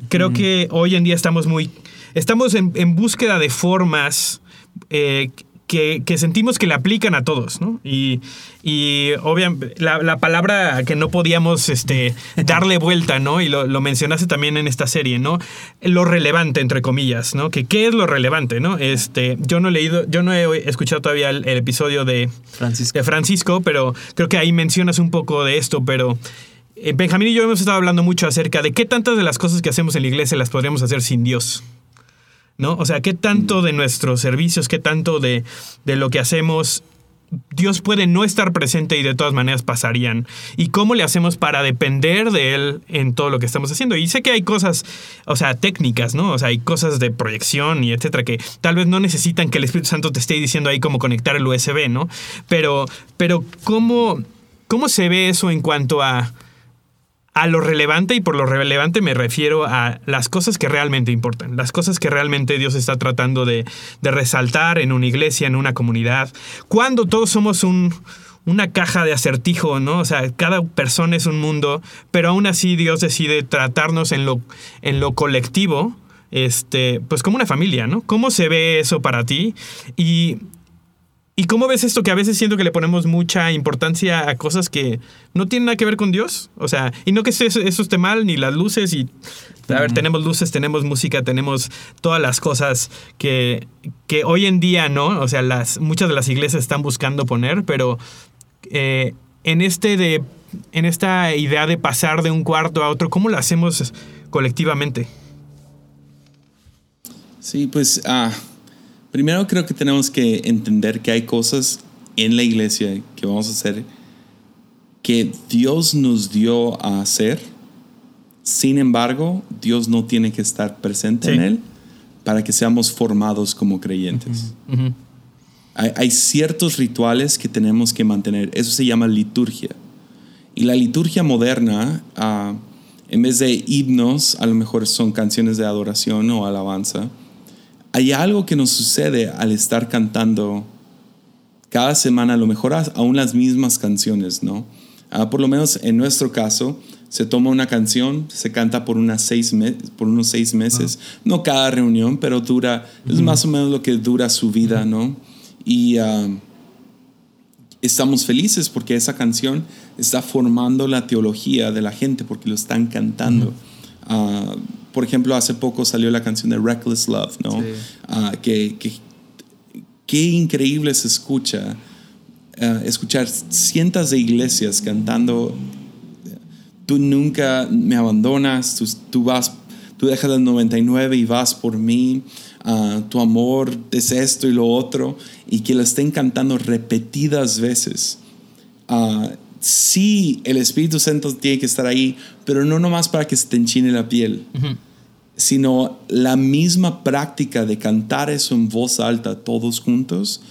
creo que hoy en día estamos muy, estamos en, en búsqueda de formas eh, que, que sentimos que le aplican a todos, ¿no? Y, y obviamente la, la palabra que no podíamos este, darle vuelta, ¿no? Y lo, lo mencionaste también en esta serie, ¿no? Lo relevante, entre comillas, ¿no? Que qué es lo relevante, ¿no? Este, yo no he leído, yo no he escuchado todavía el, el episodio de Francisco. de Francisco, pero creo que ahí mencionas un poco de esto, pero eh, Benjamín y yo hemos estado hablando mucho acerca de qué tantas de las cosas que hacemos en la iglesia las podríamos hacer sin Dios. ¿No? O sea, qué tanto de nuestros servicios, qué tanto de, de lo que hacemos Dios puede no estar presente y de todas maneras pasarían. ¿Y cómo le hacemos para depender de Él en todo lo que estamos haciendo? Y sé que hay cosas, o sea, técnicas, ¿no? O sea, hay cosas de proyección y etcétera que tal vez no necesitan que el Espíritu Santo te esté diciendo ahí cómo conectar el USB, ¿no? Pero, pero ¿cómo, cómo se ve eso en cuanto a a lo relevante y por lo relevante me refiero a las cosas que realmente importan, las cosas que realmente Dios está tratando de, resaltar en una iglesia, en una comunidad, cuando todos somos un, una caja de acertijo, ¿no? O sea, cada persona es un mundo, pero aún así Dios decide tratarnos en lo, en lo colectivo, este, pues como una familia, ¿no? ¿Cómo se ve eso para ti? Y ¿Y cómo ves esto que a veces siento que le ponemos mucha importancia a cosas que no tienen nada que ver con Dios? O sea, y no que eso, esté mal, ni las luces, y a ver, tenemos luces, tenemos música, tenemos todas las cosas que, que hoy en día, ¿no? O sea, las, muchas de las iglesias están buscando poner, pero eh, en, este de, en esta idea de pasar de un cuarto a otro, ¿cómo lo hacemos colectivamente? Sí, pues... ah Primero creo que tenemos que entender que hay cosas en la iglesia que vamos a hacer que Dios nos dio a hacer. Sin embargo, Dios no tiene que estar presente en él para que seamos formados como creyentes. Hay, ciertos rituales que tenemos que mantener. Eso se llama liturgia. Y la liturgia moderna, ah, en vez de himnos, a lo mejor son canciones de adoración o alabanza hay algo que nos sucede al estar cantando cada semana, a lo mejor aún las mismas canciones, ¿no? Ah, por lo menos en nuestro caso, se toma una canción, se canta por, unas seis por unos seis meses, no cada reunión, pero dura, es más o menos lo que dura su vida, ¿no? Y ah, estamos felices porque esa canción está formando la teología de la gente, porque lo están cantando por ejemplo, hace poco salió la canción de Reckless Love, ¿no? Ah, que, qué increíble se escucha ah, escuchar cientos de iglesias cantando tú nunca me abandonas, tú, tú, vas, tú dejas el 99 y vas por mí, ah, tu amor es esto y lo otro, y que lo estén cantando repetidas veces sí, el Espíritu Santo tiene que estar ahí, pero no nomás para que se te enchine la piel, sino la misma práctica de cantar eso en voz alta todos juntos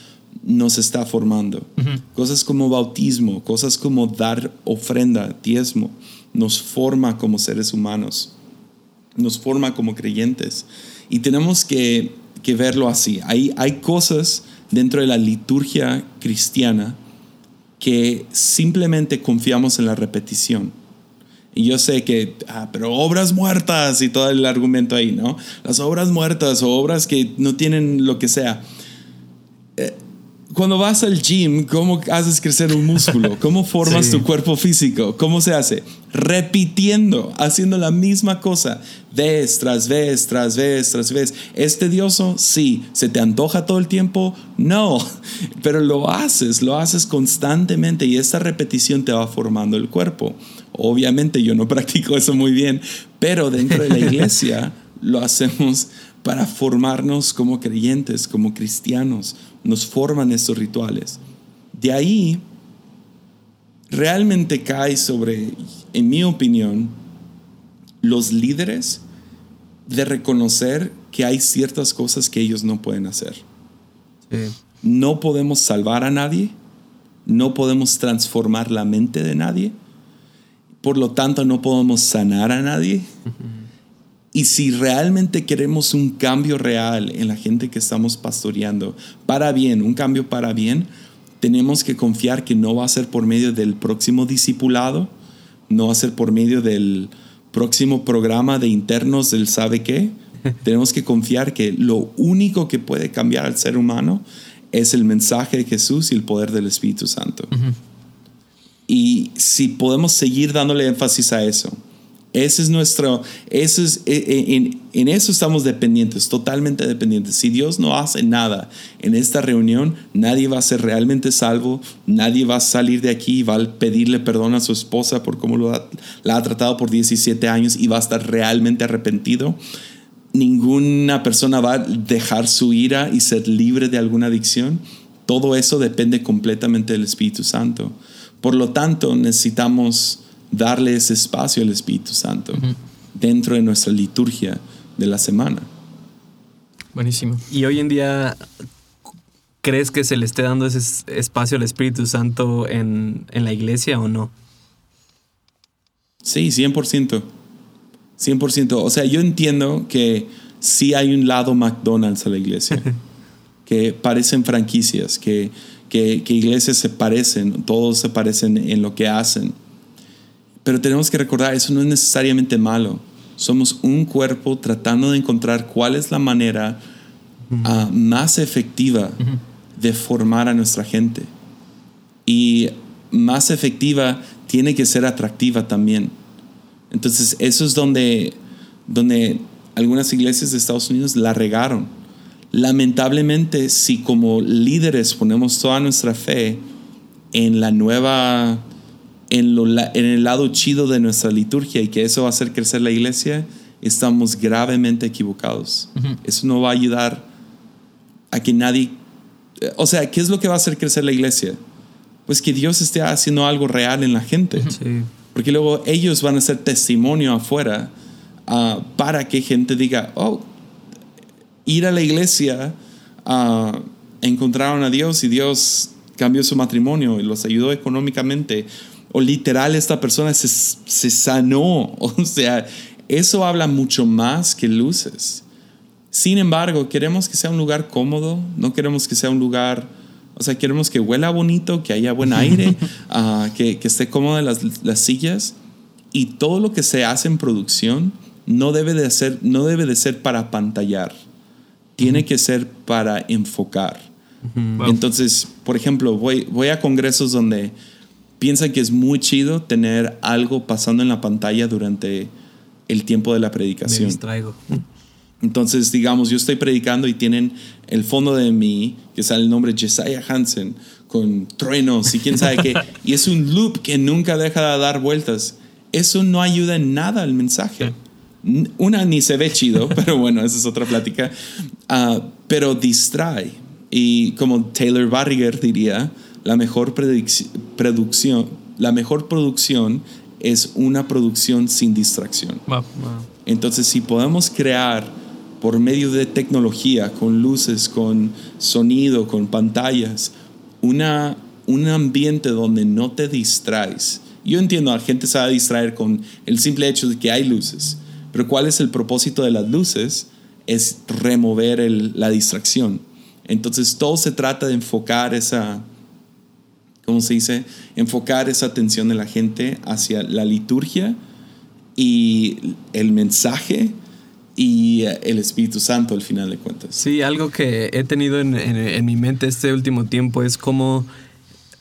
nos está formando. Cosas como bautismo, cosas como dar ofrenda, diezmo, nos forma como seres humanos, nos forma como creyentes. Y tenemos que, verlo así. Hay, hay cosas dentro de la liturgia cristiana que simplemente confiamos en la repetición. Y yo sé que, ah, pero obras muertas y todo el argumento ahí, ¿no? Las obras muertas o obras que no tienen lo que sea. Eh, cuando vas al gym, ¿cómo haces crecer un músculo? ¿Cómo formas tu cuerpo físico? ¿Cómo se hace? Repitiendo, haciendo la misma cosa, vez tras vez, tras vez, tras vez. ¿Es tedioso? Sí. ¿Se te antoja todo el tiempo? No. [LAUGHS] Pero lo haces, lo haces constantemente y esta repetición te va formando el cuerpo. Obviamente yo no [LAUGHS] practico eso muy bien, pero dentro de la iglesia [LAUGHS] lo hacemos para formarnos como creyentes, como cristianos nos forman estos rituales. De ahí, realmente cae sobre, en mi opinión, los líderes de reconocer que hay ciertas cosas que ellos no pueden hacer. No podemos salvar a nadie, no podemos transformar la mente de nadie, por lo tanto no podemos sanar a nadie. Y si realmente queremos un cambio real en la gente que estamos pastoreando, para bien, un cambio para bien, tenemos que confiar que no va a ser por medio del próximo discipulado, no va a ser por medio del próximo programa de internos del sabe qué. [LAUGHS] tenemos que confiar que lo único que puede cambiar al ser humano es el mensaje de Jesús y el poder del Espíritu Santo. Y si podemos seguir dándole énfasis a eso, ese es nuestro, eso es, e, e, en, en, eso estamos dependientes, totalmente dependientes. Si Dios no hace nada en esta reunión, nadie va a ser realmente salvo, nadie va a salir de aquí y va a pedirle perdón a su esposa por cómo lo la ha tratado por 17 años y va a estar realmente arrepentido. Ninguna persona va a dejar su ira y ser libre de alguna adicción. todo eso depende completamente del Espíritu Santo. Por lo tanto, necesitamos darle ese espacio al Espíritu Santo dentro de nuestra liturgia de la semana. Buenísimo. Y hoy en día, ¿crees que se le esté dando ese espacio al Espíritu Santo en, en la iglesia o no? Sí, 100%. 100%. O sea, yo entiendo que sí hay un lado McDonald's a la iglesia, [LAUGHS] que parecen franquicias, que, que, que iglesias se parecen, todos se parecen en lo que hacen. Pero tenemos que recordar, eso no es necesariamente malo. Somos un cuerpo tratando de encontrar cuál es la manera ah, más efectiva de formar a nuestra gente. Y más efectiva tiene que ser atractiva también. Entonces, eso es donde, donde algunas iglesias de Estados Unidos la regaron. Lamentablemente, si como líderes ponemos toda nuestra fe en la nueva, en, lo, en el lado chido de nuestra liturgia y que eso va a hacer crecer la iglesia, estamos gravemente equivocados. Eso no va a ayudar a que nadie... O sea, ¿qué es lo que va a hacer crecer la iglesia? Pues que Dios esté haciendo algo real en la gente. Sí. Porque luego ellos van a ser testimonio afuera ah, para que gente diga, oh, ir a la iglesia, uh, encontraron a Dios y Dios cambió su matrimonio y los ayudó económicamente. O literal, esta persona se, se sanó. [LAUGHS] O sea, eso habla mucho más que luces. Sin embargo, queremos que sea un lugar cómodo, no queremos que sea un lugar o sea, queremos que huela bonito, que haya buen [LAUGHS] aire, uh, que, que, esté cómoda las, las, sillas. Y todo lo que se hace en producción no debe de ser, no debe de ser para pantallar. Tiene uh -huh. que ser para enfocar. Uh -huh. Entonces, por ejemplo, voy, voy a congresos donde piensan que es muy chido tener algo pasando en la pantalla durante el tiempo de la predicación. Me distraigo. Entonces, digamos, yo estoy predicando y tienen el fondo de mí, que sale el nombre Jesiah Hansen, con truenos y quién sabe qué. [LAUGHS] Y es un loop que nunca deja de dar vueltas. Eso no ayuda en nada al mensaje. Una ni se ve chido, [LAUGHS] pero bueno, esa es otra plática. Uh, pero distrae. Y como Taylor Barriger diría, la mejor producción, la mejor producción es una producción sin distracción. Wow. Wow. Entonces, si podemos crear por medio de tecnología, con luces, con sonido, con pantallas, una, un ambiente donde no te distraes. Yo entiendo, la gente se va a distraer con el simple hecho de que hay luces, pero ¿cuál es el propósito de las luces? Es remover el, la distracción. Entonces todo se trata de enfocar esa, ¿cómo se dice? Enfocar esa atención de la gente hacia la liturgia y el mensaje y el Espíritu Santo al final de cuentas. Sí, algo que he tenido en, en, en mi mente este último tiempo es como,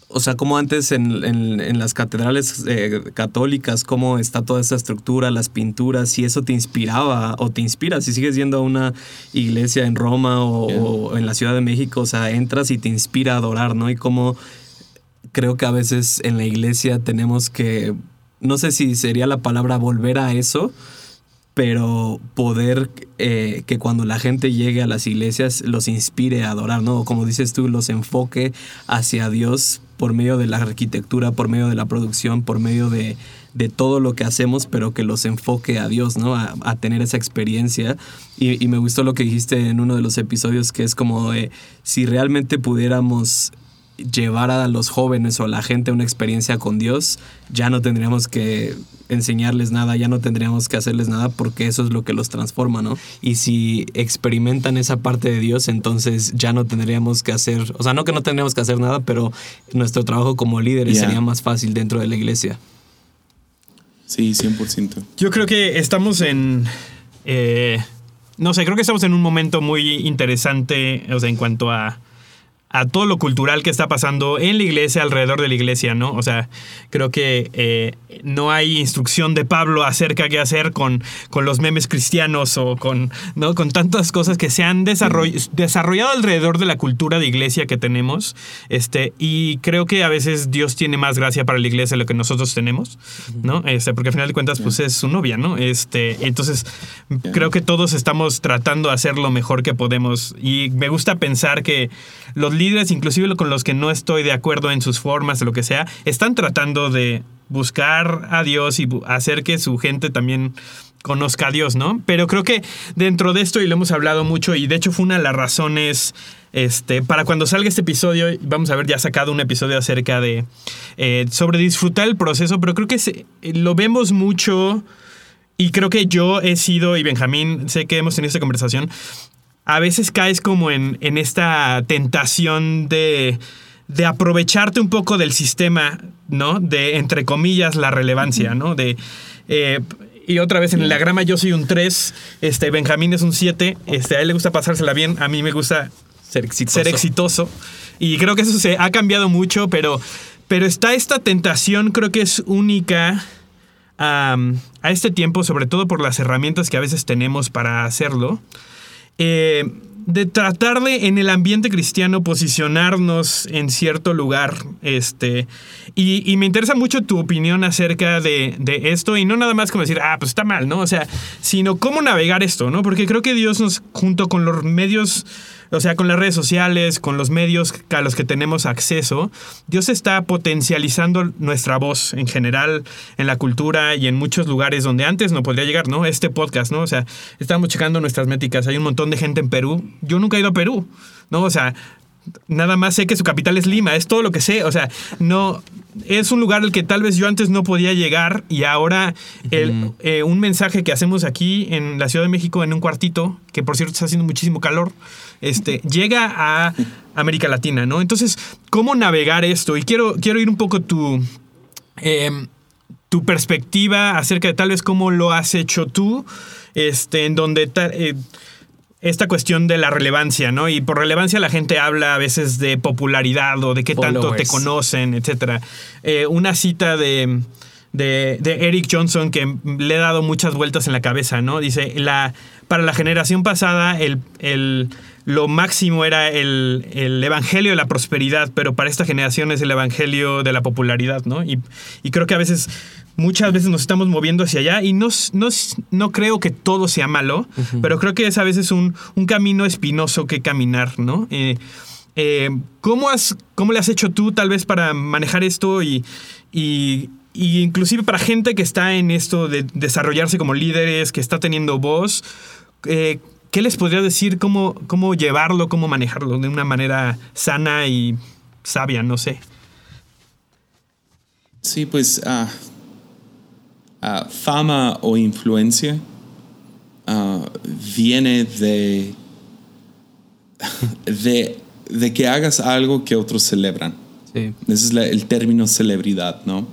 o sea, como antes en, en las catedrales eh, católicas, cómo está toda esa estructura, las pinturas, y eso te inspiraba o te inspira. Si sigues yendo a una iglesia en Roma o, yeah. o en la Ciudad de México, o sea, entras y te inspira a adorar, ¿no? Y como creo que a veces en la iglesia tenemos que, no sé si sería la palabra volver a eso, pero poder eh, que cuando la gente llegue a las iglesias los inspire a adorar, ¿no? Como dices tú, los enfoque hacia Dios por medio de la arquitectura, por medio de la producción, por medio de, de todo lo que hacemos, pero que los enfoque a Dios, ¿no? A, a tener esa experiencia. Y, y, me gustó lo que dijiste en uno de los episodios, que es como si realmente pudiéramos llevar a los jóvenes o a la gente a una experiencia con Dios, ya no tendríamos que enseñarles nada, ya no tendríamos que hacerles nada porque eso es lo que los transforma, ¿no? Y si experimentan esa parte de Dios, entonces ya no tendríamos que hacer, o sea, no que no tendríamos que hacer nada, pero nuestro trabajo como líderes yeah. sería más fácil dentro de la iglesia. Sí, 100%. Yo creo que estamos en... Eh, no sé, creo que estamos en un momento muy interesante, o sea, en cuanto a a todo lo cultural que está pasando en la iglesia, alrededor de la iglesia, ¿no? O sea, creo que eh, no hay instrucción de Pablo acerca de qué hacer con, con los memes cristianos o con, ¿no? con tantas cosas que se han desarroll desarrollado alrededor de la cultura de iglesia que tenemos. Este, y creo que a veces Dios tiene más gracia para la iglesia de lo que nosotros tenemos, ¿no? Este, porque al final de cuentas, pues es su novia, ¿no? Este, entonces, creo que todos estamos tratando de hacer lo mejor que podemos. Y me gusta pensar que los líderes, inclusive con los que no estoy de acuerdo en sus formas, lo que sea, están tratando de buscar a Dios y hacer que su gente también conozca a Dios, ¿no? Pero creo que dentro de esto, y lo hemos hablado mucho, y de hecho fue una de las razones, este, para cuando salga este episodio, vamos a ver ya sacado un episodio acerca de, eh, sobre disfrutar el proceso, pero creo que lo vemos mucho, y creo que yo he sido, y Benjamín, sé que hemos tenido esta conversación, a veces caes como en, en esta tentación de de aprovecharte un poco del sistema, ¿no? De, entre comillas, la relevancia, ¿no? De... Eh, y otra vez en el diagrama yo soy un 3, este, Benjamín es un 7, este, a él le gusta pasársela bien, a mí me gusta ser exitoso. Ser exitoso. Y creo que eso se ha cambiado mucho, pero, pero está esta tentación, creo que es única a este tiempo, sobre todo por las herramientas que a veces tenemos para hacerlo. Eh, de tratar de en el ambiente cristiano posicionarnos en cierto lugar. Este, y, me interesa mucho tu opinión acerca de, de, esto y no nada más como decir, ah, pues está mal, ¿no? O sea, sino cómo navegar esto, ¿no? Porque creo que Dios nos, junto con los medios o sea, con las redes sociales, con los medios a los que tenemos acceso, Dios está potencializando nuestra voz en general en la cultura y en muchos lugares donde antes no podría llegar, ¿no? Este podcast, ¿no? O sea, estamos checando nuestras métricas. Hay un montón de gente en Perú. Yo nunca he ido a Perú, ¿no? O sea, nada más sé que su capital es Lima, es todo lo que sé. O sea, no. Es un lugar al que tal vez yo antes no podía llegar y ahora el, eh, un mensaje que hacemos aquí en la Ciudad de México en un cuartito, que por cierto está haciendo muchísimo calor, este, [LAUGHS] llega a América Latina, ¿no? Entonces, ¿cómo navegar esto? Y quiero, quiero ir un poco tu, em, tu perspectiva acerca de tal vez cómo lo has hecho tú, este, en donde... Eh, esta cuestión de la relevancia, ¿no? Y por relevancia la gente habla a veces de popularidad o de qué tanto te conocen, etc. Eh, una cita de, de, Eric Johnson que le he dado muchas vueltas en la cabeza, ¿no? Dice, la, para la generación pasada el, el lo máximo era el, evangelio de la prosperidad, pero para esta generación es el evangelio de la popularidad, ¿no? Y, creo que a veces, muchas veces nos estamos moviendo hacia allá y no, no, no creo que todo sea malo, pero creo que es a veces un, camino espinoso que caminar, ¿no? Eh, eh, ¿cómo, has, ¿Cómo le has hecho tú tal vez para manejar esto y, y, inclusive para gente que está en esto de desarrollarse como líderes, que está teniendo voz? Eh, ¿Qué les podría decir cómo, cómo llevarlo, cómo manejarlo de una manera sana y sabia? No sé. Sí, pues uh, fama o influencia ah, viene de, de, de, que hagas algo que otros celebran. Sí. Ese es el término celebridad, ¿no?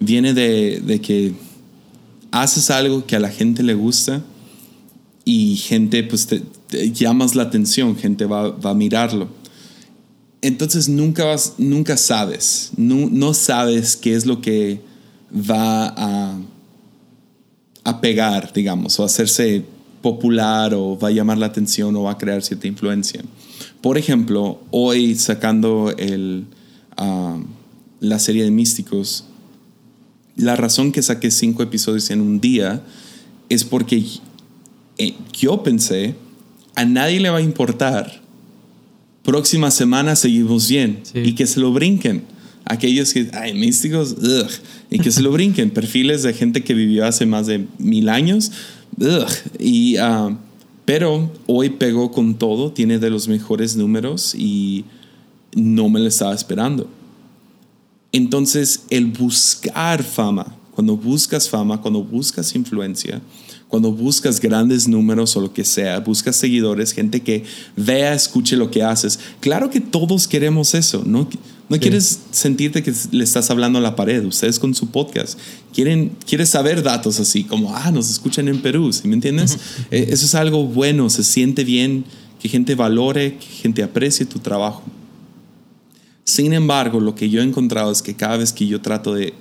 Viene de, de que haces algo que a la gente le gusta y gente, pues te, llamas la atención, gente va, va, a mirarlo. Entonces nunca, vas, nunca sabes, no, no sabes qué es lo que va a, a pegar, digamos, o hacerse popular o va a llamar la atención o va a crear cierta influencia. Por ejemplo, hoy sacando el, ah, la serie de místicos, la razón que saqué cinco episodios en un día es porque eh, yo pensé, a nadie le va a importar. Próxima semana seguimos bien y que se lo brinquen. Aquellos que, ay, místicos, y que se lo brinquen. [LAUGHS] Perfiles de gente que vivió hace más de mil años, y, ah, pero hoy pegó con todo, tiene de los mejores números y no me lo estaba esperando. Entonces, el buscar fama, cuando buscas fama, cuando buscas influencia, cuando buscas grandes números o lo que sea, buscas seguidores, gente que vea, escuche lo que haces. Claro que todos queremos eso, ¿no? No quieres sentirte que le estás hablando a la pared, ustedes con su podcast. Quieren, quieres saber datos así, como, ah, nos escuchan en Perú, ¿sí me entiendes? Eh, eso es algo bueno, se siente bien que gente valore, que gente aprecie tu trabajo. Sin embargo, lo que yo he encontrado es que cada vez que yo trato de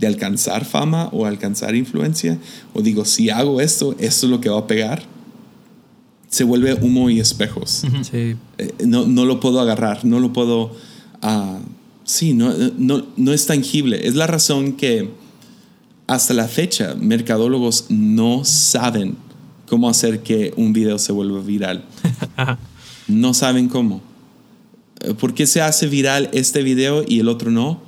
de alcanzar fama o alcanzar influencia, o digo, si hago esto, esto es lo que va a pegar, se vuelve humo y espejos. Eh, no, no, lo puedo agarrar, no lo puedo... Uh, sí, no, no, no es tangible. Es la razón que hasta la fecha mercadólogos no saben cómo hacer que un video se vuelva viral. [LAUGHS] no saben cómo. ¿Por qué se hace viral este video y el otro no?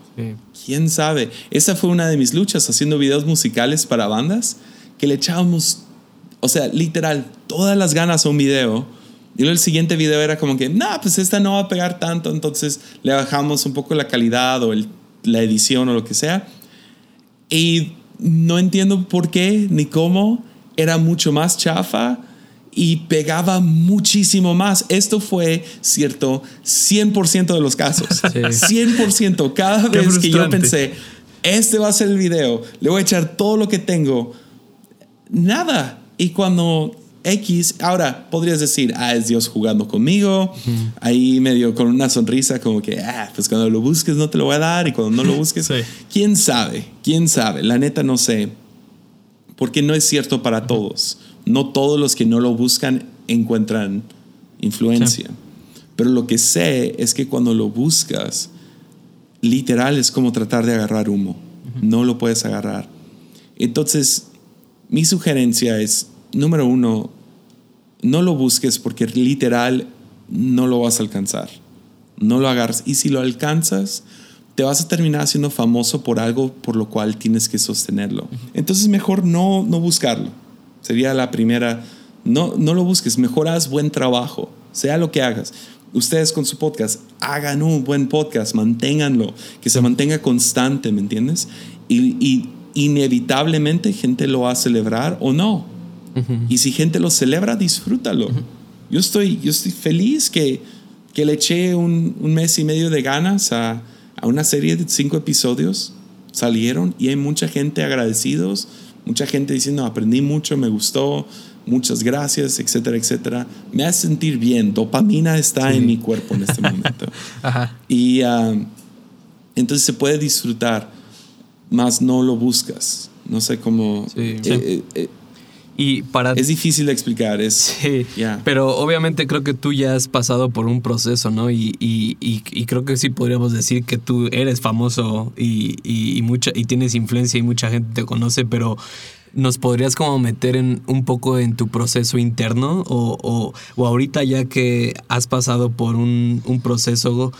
¿Quién sabe? Esa fue una de mis luchas haciendo videos musicales para bandas que le echábamos, o sea, literal, todas las ganas a un video. Y luego el siguiente video era como que, no, pues esta no va a pegar tanto, entonces le bajamos un poco la calidad o la edición o lo que sea. Y no entiendo por qué ni cómo, era mucho más chafa y pegaba muchísimo más. Esto fue cierto 100% de los casos. 100%. Cada vez que yo pensé, este va a ser el video, le voy a echar todo lo que tengo, nada. Y cuando X, ahora podrías decir, ah, es Dios jugando conmigo, ahí medio con una sonrisa como que, ah, pues cuando lo busques no te lo voy a dar y cuando no lo [LAUGHS] busques, quién sabe, quién sabe, la neta no sé, porque no es cierto para todos. No todos los que no lo buscan encuentran influencia. Pero lo que sé es que cuando lo buscas, literal es como tratar de agarrar humo. No lo puedes agarrar. Entonces, mi sugerencia es, número uno, no lo busques porque literal no lo vas a alcanzar. No lo agarras. Y si lo alcanzas, te vas a terminar siendo famoso por algo por lo cual tienes que sostenerlo. Entonces, mejor no, no buscarlo. Sería la primera. No, no lo busques, mejor haz buen trabajo, sea lo que hagas. Ustedes con su podcast, hagan un buen podcast, manténganlo, que se mantenga constante, ¿me entiendes? Y, inevitablemente gente lo va a celebrar o no. Y si gente lo celebra, disfrútalo. yo, estoy, yo estoy feliz que, que le eché un, un, mes y medio de ganas a, a una serie de cinco episodios. Salieron y hay mucha gente agradecidos Mucha gente diciendo, aprendí mucho, me gustó, muchas gracias, etcétera, etcétera. Me hace sentir bien. Dopamina está en mi cuerpo en este [LAUGHS] momento. Y ah, entonces se puede disfrutar, más no lo buscas. No sé cómo... Eh, eh, eh, y para... Es difícil de explicar, es... Sí, pero obviamente creo que tú ya has pasado por un proceso, ¿no? Y, y, y, creo que sí podríamos decir que tú eres famoso y, mucha, y tienes influencia y mucha gente te conoce, pero ¿nos podrías como meter en un poco en tu proceso interno? O, o, o ahorita ya que has pasado por un, un proceso,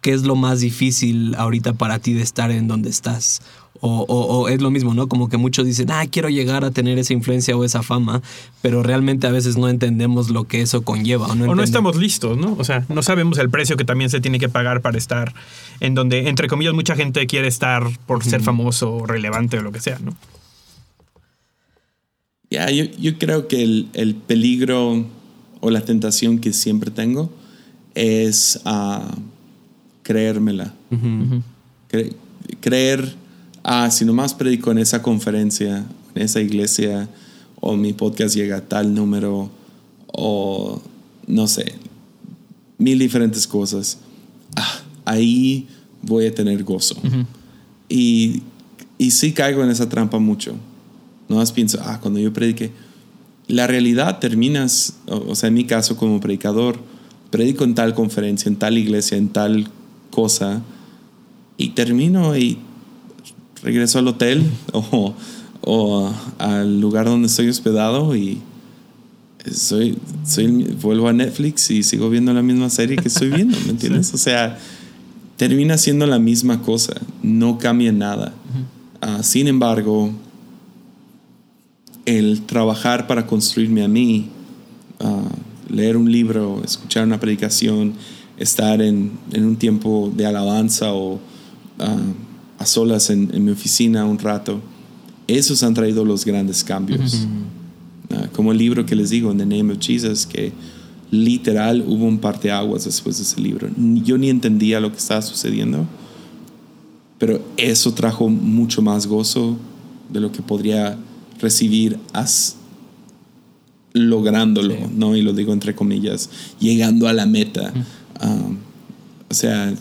¿qué es lo más difícil ahorita para ti de estar en donde estás? O, es lo mismo, ¿no? Como que muchos dicen, ah, quiero llegar a tener esa influencia o esa fama, pero realmente a veces no entendemos lo que eso conlleva. O no, estamos listos, ¿no? O sea, no sabemos el precio que también se tiene que pagar para estar en donde, entre comillas, mucha gente quiere estar por ser famoso o relevante o lo que sea, ¿no? Ya, yo, creo que el, peligro o la tentación que siempre tengo es uh, creérmela. creer ah, si nomás predico en esa conferencia, en esa iglesia, o mi podcast llega a tal número, o no sé, mil diferentes cosas, ah, ahí voy a tener gozo. y, y sí caigo en esa trampa mucho. No más pienso, ah, cuando yo predique, la realidad terminas, o, sea, en mi caso como predicador, predico en tal conferencia, en tal iglesia, en tal cosa, y termino y regreso al hotel o, o al lugar donde estoy hospedado y soy, soy, vuelvo a Netflix y sigo viendo la misma serie que estoy viendo, ¿me [LAUGHS] entiendes? O sea, termina siendo la misma cosa, no cambia nada. Ah, sin embargo, el trabajar para construirme a mí, ah, leer un libro, escuchar una predicación, estar en, en un tiempo de alabanza o ah, a solas en, mi oficina un rato, esos han traído los grandes cambios. Ah, como el libro que les digo, In the Name of Jesus, que literal hubo un parteaguas después de ese libro. Yo ni entendía lo que estaba sucediendo, pero eso trajo mucho más gozo de lo que podría recibir as lográndolo, ¿no? Y lo digo entre comillas, llegando a la meta. Ah, o sea,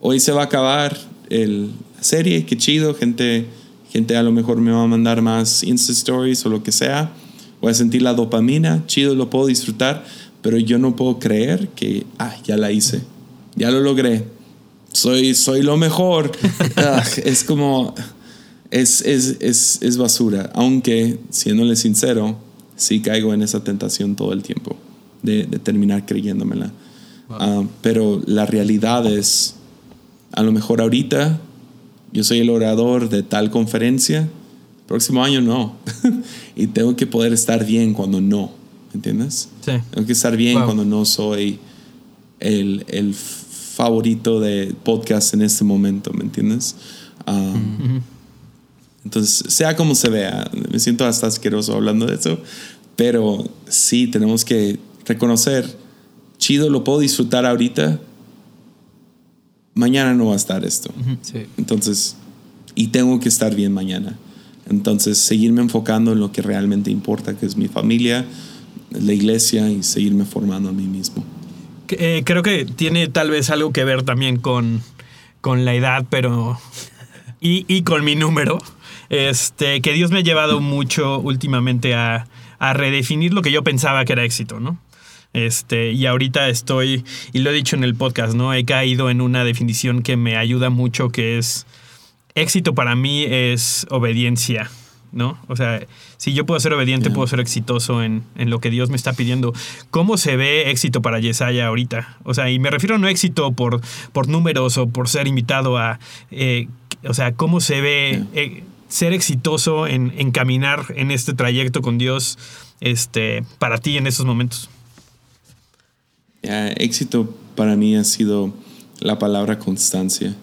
hoy se va a acabar el, serie, qué chido, gente, gente a lo mejor me va a mandar más Insta Stories o lo que sea, voy a sentir la dopamina, chido, lo puedo disfrutar, pero yo no puedo creer que, ah, ya la hice, ya lo logré, soy, soy lo mejor. [LAUGHS] Ah, es como, es, es, es, es basura, aunque, siéndole sincero, sí caigo en esa tentación todo el tiempo de, de terminar creyéndomela. Ah, pero la realidad es, a lo mejor ahorita yo soy el orador de tal conferencia, próximo año no. [LAUGHS] y tengo que poder estar bien cuando no, ¿entiendes? Sí. Tengo que estar bien Wow. cuando no soy el, el favorito de podcast en este momento, ¿me entiendes? Ah, Entonces, sea como se vea, me siento hasta asqueroso hablando de eso, pero sí tenemos que reconocer, chido, lo puedo disfrutar ahorita, mañana no va a estar esto. Sí. Entonces, y tengo que estar bien mañana. Entonces, seguirme enfocando en lo que realmente importa, que es mi familia, la iglesia y seguirme formando a mí mismo. Eh, creo que tiene tal vez algo que ver también con, con la edad, pero. Y, y con mi número. Este, que Dios me ha llevado mucho últimamente a, a redefinir lo que yo pensaba que era éxito, ¿no? Este, y ahorita estoy, y lo he dicho en el podcast, ¿no? He caído en una definición que me ayuda mucho, que es éxito para mí es obediencia, ¿no? O sea, si yo puedo ser obediente, puedo ser exitoso en, en lo que Dios me está pidiendo. ¿Cómo se ve éxito para Yesaya ahorita? O sea, y me refiero no éxito por, por números o por ser invitado a... eh, o sea, ¿cómo se ve eh, ser exitoso en, en caminar en este trayecto con Dios este, para ti en esos momentos? Ya, éxito para mí ha sido la palabra constancia.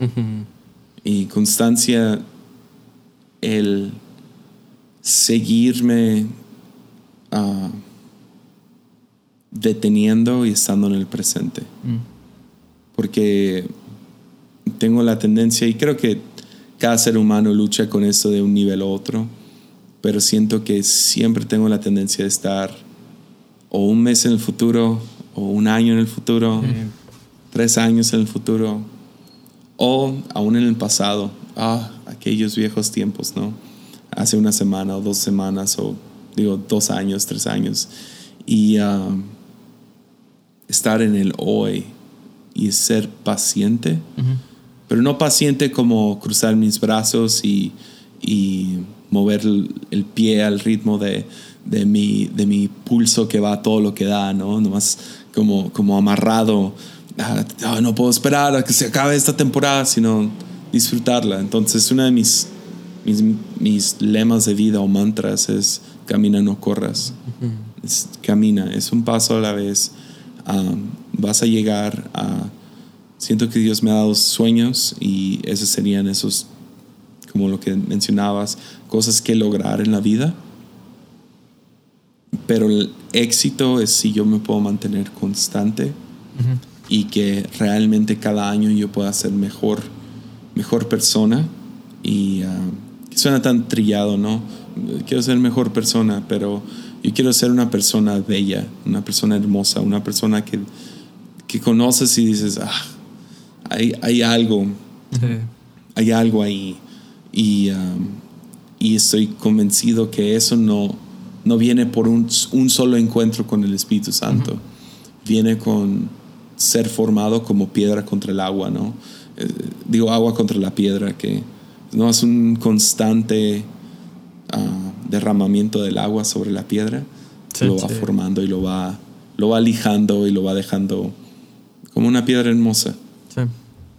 Y constancia, el seguirme ah, deteniendo y estando en el presente. Porque tengo la tendencia, y creo que cada ser humano lucha con esto de un nivel a otro, pero siento que siempre tengo la tendencia de estar o un mes en el futuro, o un año en el futuro, tres años en el futuro, o aún en el pasado, ah, aquellos viejos tiempos, ¿no? Hace una semana o dos semanas, o digo, dos años, tres años, y ah, estar en el hoy y ser paciente, pero no paciente como cruzar mis brazos y, y mover el, el pie al ritmo de, de, mi, de mi pulso que va a todo lo que da, ¿no? Nomás como, como amarrado. ah, ah, no puedo esperar a que se acabe esta temporada, sino disfrutarla. Entonces, uno de mis, mis, mis lemas de vida o mantras es camina, no corras. Es- camina, es un paso a la vez. Ah, vas a llegar a... Siento que Dios me ha dado sueños y esos serían esos, como lo que mencionabas, cosas que lograr en la vida. Pero el éxito es si yo me puedo mantener constante y que realmente cada año yo pueda ser mejor, mejor persona. Y que suena tan trillado, ¿no? Quiero ser mejor persona, pero yo quiero ser una persona bella, una persona hermosa, una persona que, que conoces y dices, ah, hay, hay algo, Sí. hay algo ahí. Y, um, y estoy convencido que eso no, no viene por un, un solo encuentro con el Espíritu Santo. Viene con ser formado como piedra contra el agua, ¿no? Eh, digo agua contra la piedra, que no es un constante ah, derramamiento del agua sobre la piedra. Sí, lo va sí. formando y lo va, lo va lijando y lo va dejando como una piedra hermosa. Sí.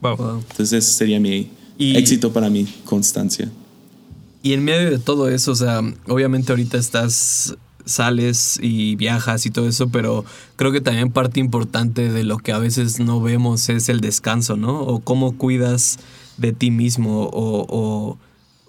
Wow. Wow. Entonces ese sería mi Y- éxito para mí, constancia. Y en medio de todo eso, o sea, obviamente ahorita estás, sales y viajas y todo eso, pero creo que también parte importante de lo que a veces no vemos es el descanso, ¿no? O cómo cuidas de ti mismo, o, o,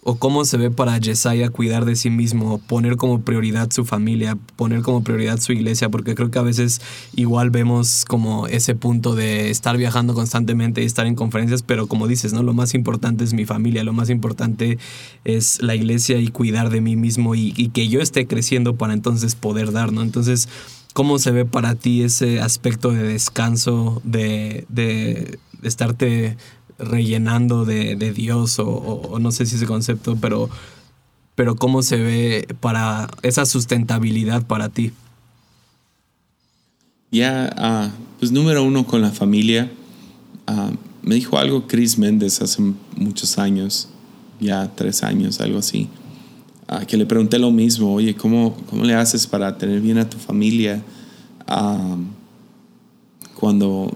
o cómo se ve para Yesaya cuidar de sí mismo, poner como prioridad su familia, poner como prioridad su iglesia, porque creo que a veces igual vemos como ese punto de estar viajando constantemente y estar en conferencias, pero como dices, ¿no? Lo más importante es mi familia, lo más importante es la iglesia y cuidar de mí mismo y, y que yo esté creciendo para entonces poder dar, ¿no? Entonces, ¿cómo se ve para ti ese aspecto de descanso, de, de estarte rellenando de, de Dios o, no sé si ese concepto, pero, pero cómo se ve para esa sustentabilidad para ti? Ya, ah, pues número uno con la familia. Ah, me dijo algo Chris Méndez hace muchos años, ya tres años, algo así, ah, que le pregunté lo mismo, oye, ¿cómo, ¿cómo le haces para tener bien a tu familia ah, cuando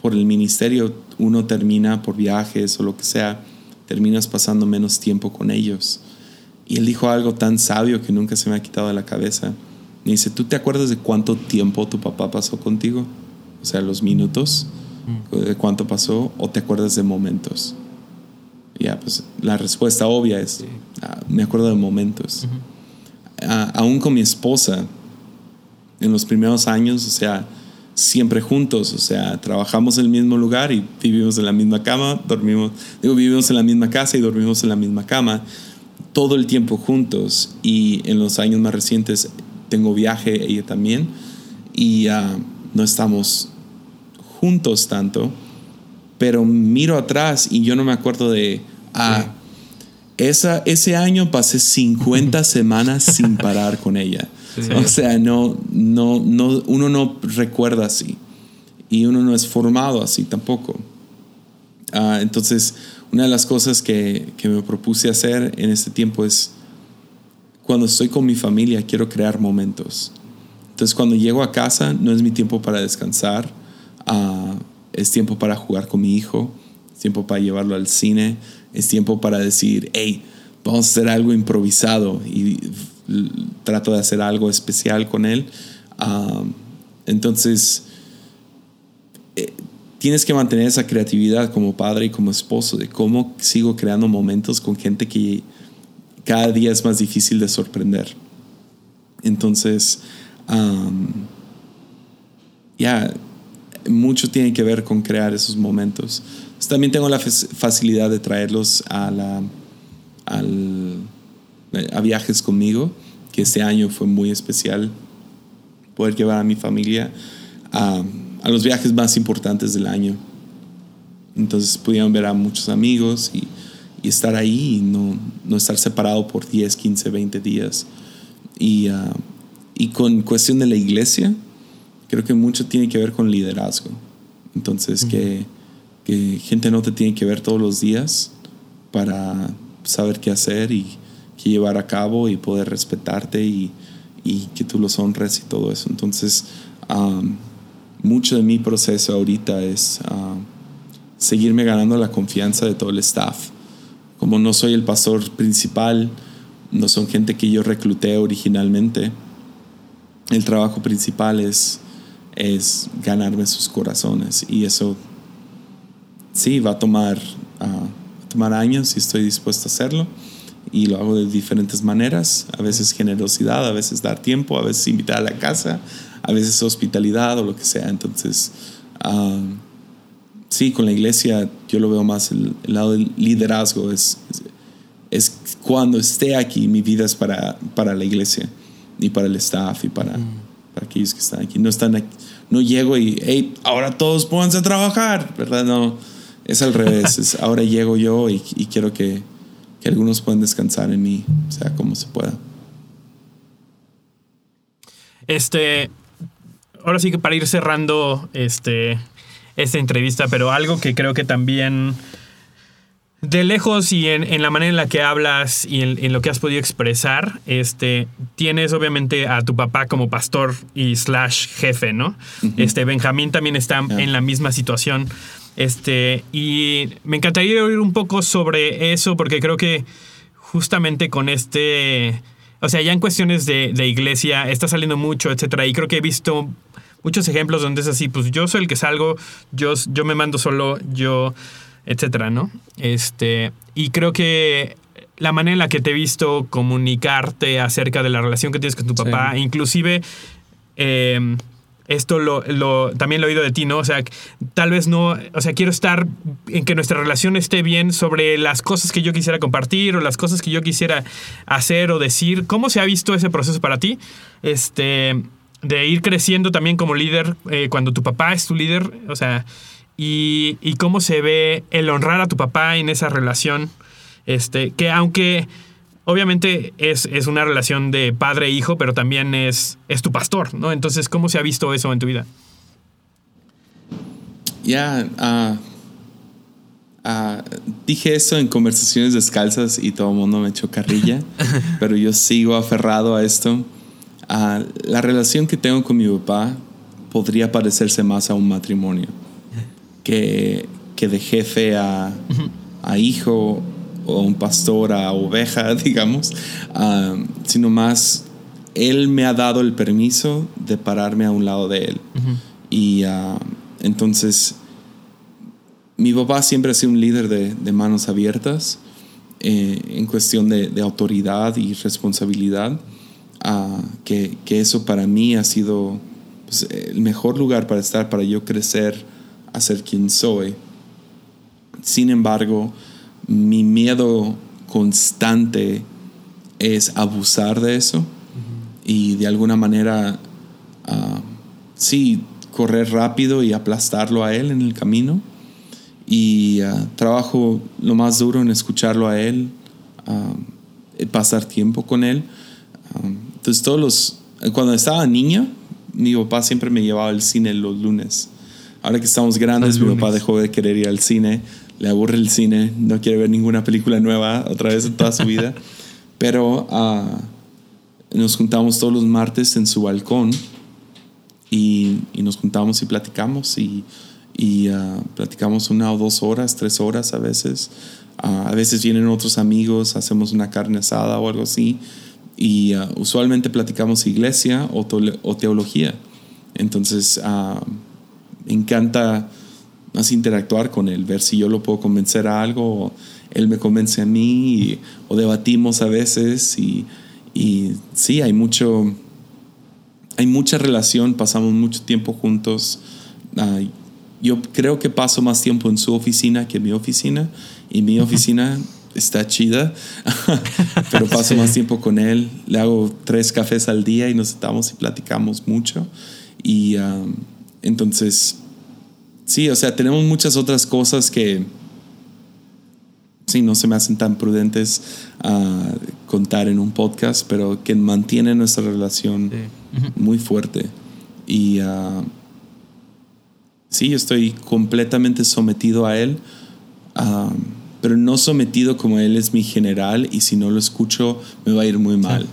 por el ministerio uno termina por viajes o lo que sea, terminas pasando menos tiempo con ellos. Y él dijo algo tan sabio que nunca se me ha quitado de la cabeza. Me dice, ¿tú te acuerdas de cuánto tiempo tu papá pasó contigo? O sea, los minutos, de cuánto pasó, o te acuerdas de momentos. Ya, pues la respuesta obvia es, ah, me acuerdo de momentos. Ah, aún con mi esposa, en los primeros años, o sea, siempre juntos, o sea, trabajamos en el mismo lugar y vivimos en la misma cama, dormimos, digo, vivimos en la misma casa y dormimos en la misma cama, todo el tiempo juntos y en los años más recientes tengo viaje, ella también, y no estamos juntos tanto, pero miro atrás y yo no me acuerdo de, ah, esa, ese año pasé 50 [LAUGHS] semanas sin parar con ella. O sea, no, no, no, uno no recuerda así y uno no es formado así tampoco. Ah, entonces, una de las cosas que, que, me propuse hacer en este tiempo es, cuando estoy con mi familia, quiero crear momentos. Entonces, cuando llego a casa, no es mi tiempo para descansar, uh, es tiempo para jugar con mi hijo, es tiempo para llevarlo al cine, es tiempo para decir, hey, vamos a hacer algo improvisado y trato de hacer algo especial con él. entonces, eh, tienes que mantener esa creatividad como padre y como esposo de cómo sigo creando momentos con gente que cada día es más difícil de sorprender. Entonces, ya, mucho tiene que ver con crear esos momentos. también tengo la facilidad de traerlos a la, al, a viajes conmigo, que este año fue muy especial poder llevar a mi familia a, a los viajes más importantes del año. Entonces pudieron ver a muchos amigos y, y estar ahí y no, no, estar separado por 10, 15, 20 días. Y, uh, y con cuestión de la iglesia, creo que mucho tiene que ver con liderazgo. Entonces, que, que gente no te tiene que ver todos los días para saber qué hacer y qué llevar a cabo y poder respetarte y, y que tú los honres y todo eso. Entonces, mucho de mi proceso ahorita es seguirme ganando la confianza de todo el staff. Como no soy el pastor principal, no son gente que yo recluté originalmente, el trabajo principal es, es ganarme sus corazones y eso sí va a tomar tomar años y estoy dispuesto a hacerlo. Y lo hago de diferentes maneras, a veces generosidad, a veces dar tiempo, a veces invitar a la casa, a veces hospitalidad o lo que sea. Entonces, ah, sí, con la iglesia yo lo veo más el, lado del liderazgo, es, es, cuando esté aquí, mi vida es para, para la iglesia y para el staff y para, para aquellos que están aquí. No, están aquí, no llego y, hey, ahora todos pónganse a trabajar, ¿verdad? No es al revés. [LAUGHS] ahora llego yo y, quiero que, algunos puedan descansar en mí, sea, como se pueda. Este, ahora sí que para ir cerrando este, esta entrevista, pero algo que creo que también de lejos y en, la manera en la que hablas y en, lo que has podido expresar, este, tienes obviamente a tu papá como pastor y slash jefe, ¿no? Este, Benjamín también está en la misma situación. Este, y me encantaría oír un poco sobre eso, porque creo que justamente con este. O sea, ya en cuestiones de, iglesia está saliendo mucho, etcétera. Y creo que he visto muchos ejemplos donde es así, pues yo soy el que salgo, yo, yo me mando solo, yo, etcétera, ¿no? Este, y creo que la manera en la que te he visto comunicarte acerca de la relación que tienes con tu papá, inclusive eh, esto lo, también lo he oído de ti, ¿no? O sea, tal vez no, o sea, quiero estar en que nuestra relación esté bien sobre las cosas que yo quisiera compartir o las cosas que yo quisiera hacer o decir. ¿Cómo se ha visto ese proceso para ti? Este, de ir creciendo también como líder eh, cuando tu papá es tu líder, o sea, y, y cómo se ve el honrar a tu papá en esa relación, este, que aunque obviamente es, una relación de padre e hijo, pero también es, es tu pastor, ¿no? Entonces, ¿cómo se ha visto eso en tu vida? Ya, ah, ah, dije eso en conversaciones descalzas y todo el mundo me echó carrilla, [LAUGHS] pero yo sigo aferrado a esto. Ah, la relación que tengo con mi papá podría parecerse más a un matrimonio que, que de jefe a, a hijo o un pastor a oveja, [LAUGHS] digamos, ah, sino más, Él me ha dado el permiso de pararme a un lado de Él. Y ah, entonces, mi papá siempre ha sido un líder de, de manos abiertas eh, en cuestión de, de, autoridad y responsabilidad, ah, que, que, eso para mí ha sido pues, el mejor lugar para estar, para yo crecer a ser quien soy. Sin embargo, mi miedo constante es abusar de eso y de alguna manera, uh, sí, correr rápido y aplastarlo a él en el camino. Y uh, trabajo lo más duro en escucharlo a él, uh, pasar tiempo con él. entonces, todos los. Cuando estaba niña, mi papá siempre me llevaba al cine los lunes. Ahora que estamos grandes, mi papá dejó de querer ir al cine le aburre el cine, no quiere ver ninguna película nueva otra vez en toda su vida. [LAUGHS] Pero uh, nos juntamos todos los martes en su balcón y, y nos juntamos y platicamos y, y uh, platicamos una o dos horas, tres horas a veces. Uh, a veces vienen otros amigos, hacemos una carne asada o algo así. Y usualmente platicamos iglesia o, o teología. Entonces, me encanta más interactuar con él, ver si yo lo puedo convencer a algo, o él me convence a mí, o debatimos a veces, y, y, sí, hay mucho, hay mucha relación, pasamos mucho tiempo juntos. Uh, yo creo que paso más tiempo en su oficina que en mi oficina, y mi oficina [LAUGHS] está chida, [LAUGHS] pero paso más tiempo con él, le hago tres cafés al día y nos sentamos y platicamos mucho, y uh, entonces Sí, o sea, tenemos muchas otras cosas que sí, no se me hacen tan prudentes a contar en un podcast, pero que mantienen nuestra relación muy fuerte. Y uh, sí, yo estoy completamente sometido a él, uh, pero no sometido como él es mi general y si no lo escucho me va a ir muy mal.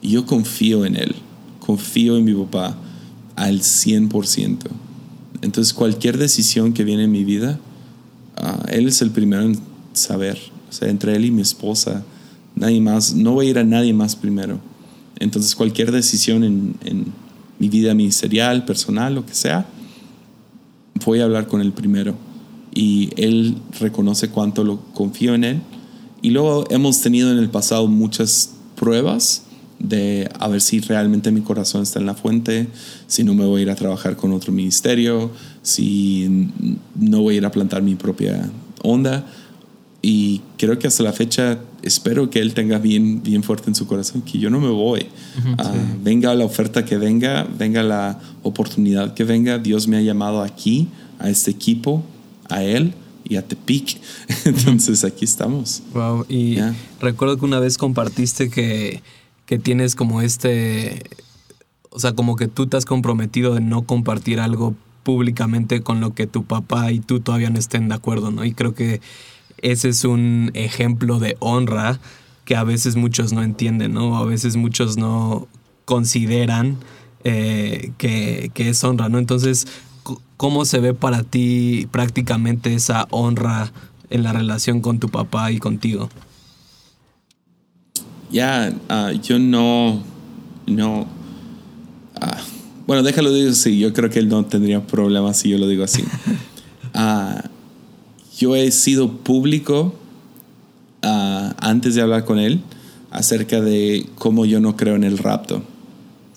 Y yo confío en él, confío en mi papá al 100%. Entonces cualquier decisión que viene en mi vida, uh, Él es el primero en saber. O sea, entre Él y mi esposa, nadie más, no voy a ir a nadie más primero. Entonces cualquier decisión en, en mi vida ministerial, personal, lo que sea, voy a hablar con Él primero. Y Él reconoce cuánto lo confío en Él. Y luego hemos tenido en el pasado muchas pruebas de a ver si realmente mi corazón está en la fuente, si no me voy a ir a trabajar con otro ministerio, si no voy a ir a plantar mi propia onda. Y creo que hasta la fecha espero que él tenga bien, bien fuerte en su corazón que yo no me voy. Ah, venga la oferta que venga, venga la oportunidad que venga. Dios me ha llamado aquí, a este equipo, a él y a Tepic. [LAUGHS] Entonces aquí estamos. Wow. Y recuerdo que una vez compartiste que que tienes como este, o sea, como que tú te has comprometido de no compartir algo públicamente con lo que tu papá y tú todavía no estén de acuerdo, ¿no? Y creo que ese es un ejemplo de honra que a veces muchos no entienden, ¿no? A veces muchos no consideran eh, que, que es honra, ¿no? Entonces, ¿cómo se ve para ti prácticamente esa honra en la relación con tu papá y contigo? Ya, ah, yo no, no, uh, bueno, déjalo decir así, yo creo que él no tendría problemas si yo lo digo así. uh, [LAUGHS] yo he sido público antes de hablar con él acerca de cómo yo no creo en el rapto.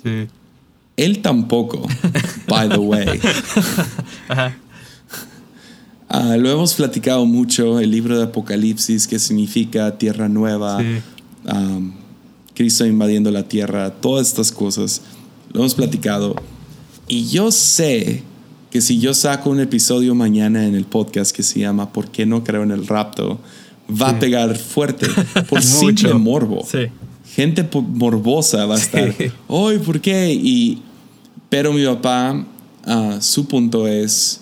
Sí. Él tampoco, by the way. [LAUGHS] lo hemos platicado mucho, el libro de Apocalipsis, que significa tierra nueva, sí. Cristo invadiendo la tierra, todas estas cosas. Lo hemos platicado. Y yo sé que si yo saco un episodio mañana en el podcast que se llama ¿Por qué no creo en el rapto? Va a pegar fuerte [LAUGHS] por simple morbo. Gente morbosa va a estar. Hoy, ¿por qué? Y, pero mi papá, uh, su punto es,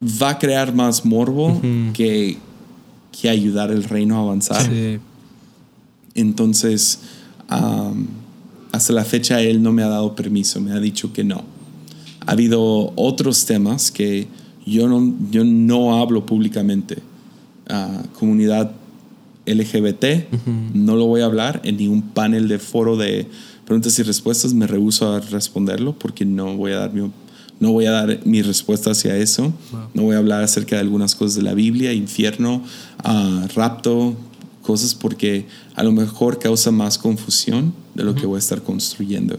va a crear más morbo que que ayudar el reino a avanzar. Entonces, hasta la fecha él no me ha dado permiso, me ha dicho que no. ha habido otros temas que yo no, yo no hablo públicamente. Ah, comunidad LGBT, no lo voy a hablar en ningún panel de foro de preguntas y respuestas, me rehuso a responderlo porque no voy a dar mi, no voy a dar mi respuesta hacia eso. No voy a hablar acerca de algunas cosas de la Biblia, infierno, ah, rapto, cosas porque a lo mejor causa más confusión de lo que voy a estar construyendo.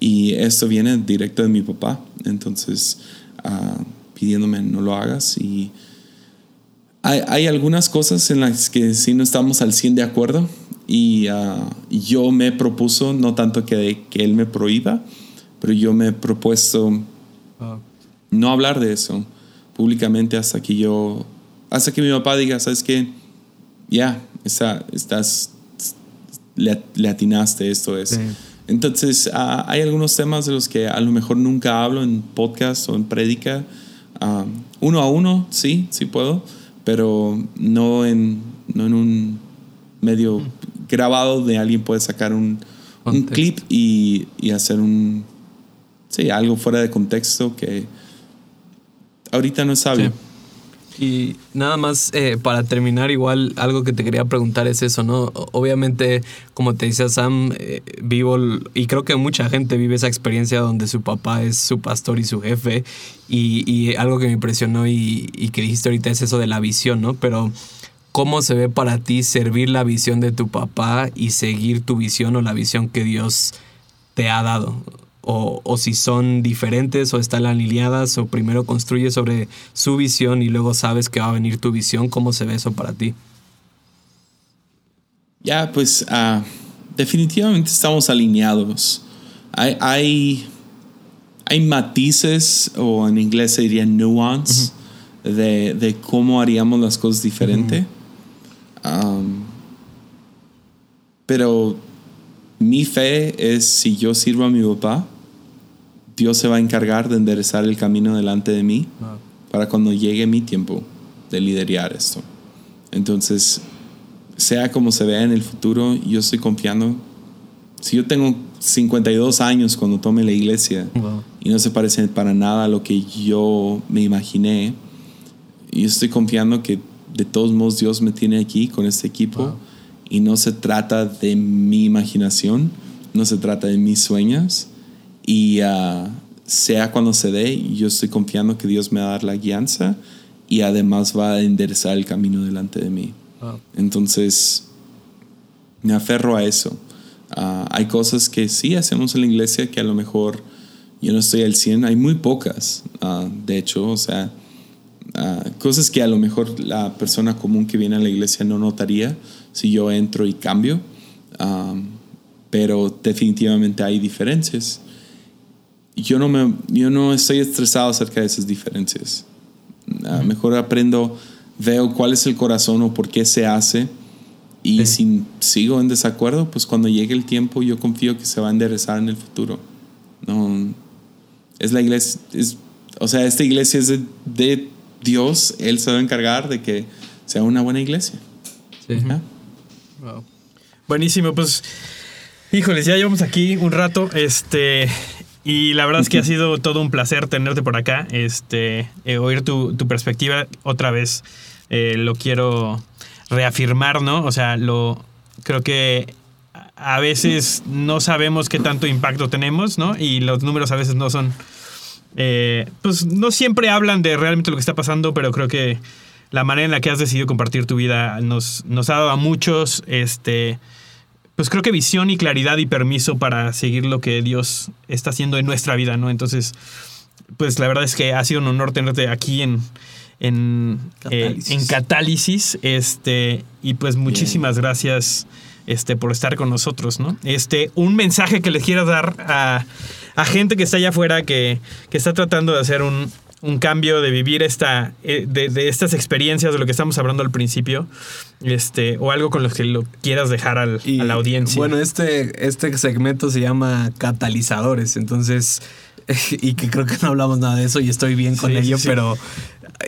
Y esto viene directo de mi papá, entonces uh, pidiéndome no lo hagas. Y hay, hay, algunas cosas en las que sí no estamos al 100 de acuerdo y uh, yo me propuso, no tanto que, que él me prohíba, pero yo me he propuesto no hablar de eso públicamente hasta que yo, hasta que mi papá diga, ¿sabes qué? Ya, estás, le, atinaste, esto es. Entonces, ah, hay algunos temas de los que a lo mejor nunca hablo en podcast o en prédica. Ah, uno a uno, sí, sí puedo, pero no en, no en un medio grabado de alguien puede sacar un, un clip y, y, hacer un, sí, algo fuera de contexto que ahorita no es sabio. Y nada más eh, para terminar, igual algo que te quería preguntar es eso, ¿no? Obviamente, como te decía Sam, eh, vivo y creo que mucha gente vive esa experiencia donde su papá es su pastor y su jefe. Y, algo que me impresionó y, y, que dijiste ahorita es eso de la visión, ¿no? Pero, ¿cómo se ve para ti servir la visión de tu papá y seguir tu visión o la visión que Dios te ha dado? O, si son diferentes o están alineadas o primero construyes sobre su visión y luego sabes que va a venir tu visión, ¿cómo se ve eso para ti? Ya, pues ah, definitivamente estamos alineados. Hay, hay, matices, o en inglés se diría nuance, de, cómo haríamos las cosas diferente. pero mi fe es si yo sirvo a mi papá, Dios se va a encargar de enderezar el camino delante de mí para cuando llegue mi tiempo de liderar esto. Entonces, sea como se vea en el futuro, yo estoy confiando. Si yo tengo 52 años cuando tome la iglesia y no se parece para nada a lo que yo me imaginé, yo estoy confiando que de todos modos Dios me tiene aquí con este equipo y no se trata de mi imaginación, no se trata de mis sueños, y ah, sea cuando se dé, yo estoy confiando que Dios me va a dar la guianza y además va a enderezar el camino delante de mí. Entonces, me aferro a eso. Ah, hay cosas que sí hacemos en la iglesia que a lo mejor yo no estoy al 100, hay muy pocas, ah, de hecho, o sea, cosas que a lo mejor la persona común que viene a la iglesia no notaría si yo entro y cambio, pero definitivamente hay diferencias yo no, me, yo no estoy estresado acerca de esas diferencias. A mejor aprendo, veo cuál es el corazón o por qué se hace. Y si sigo en desacuerdo, pues cuando llegue el tiempo yo confío que se va a enderezar en el futuro. No, es la iglesia, es, o sea, esta iglesia es de, Dios, Él se va a encargar de que sea una buena iglesia. Sí. Buenísimo, pues, híjoles, ya llevamos aquí un rato. Este, y la verdad es que ha sido todo un placer tenerte por acá, este, eh, oír tu, perspectiva otra vez. Eh, lo quiero reafirmar, ¿no? O sea, lo creo que a veces no sabemos qué tanto impacto tenemos, ¿no? Y los números a veces no son, eh, pues no siempre hablan de realmente lo que está pasando, pero creo que la manera en la que has decidido compartir tu vida nos, nos ha dado a muchos, este, pues creo que visión y claridad y permiso para seguir lo que Dios está haciendo en nuestra vida, ¿no? Entonces, pues la verdad es que ha sido un honor tenerte aquí en, en, eh, catálisis. este, y pues muchísimas gracias este, por estar con nosotros, ¿no? Este, un mensaje que les quiero dar a, a gente que está allá afuera, que, que está tratando de hacer un, un cambio de vivir esta, eh, de, estas experiencias de lo que estamos hablando al principio, este, o algo con lo que lo quieras dejar al, a la audiencia. Bueno, este, este segmento se llama catalizadores, entonces, [LAUGHS] y que creo que no hablamos nada de eso y estoy bien con ello, pero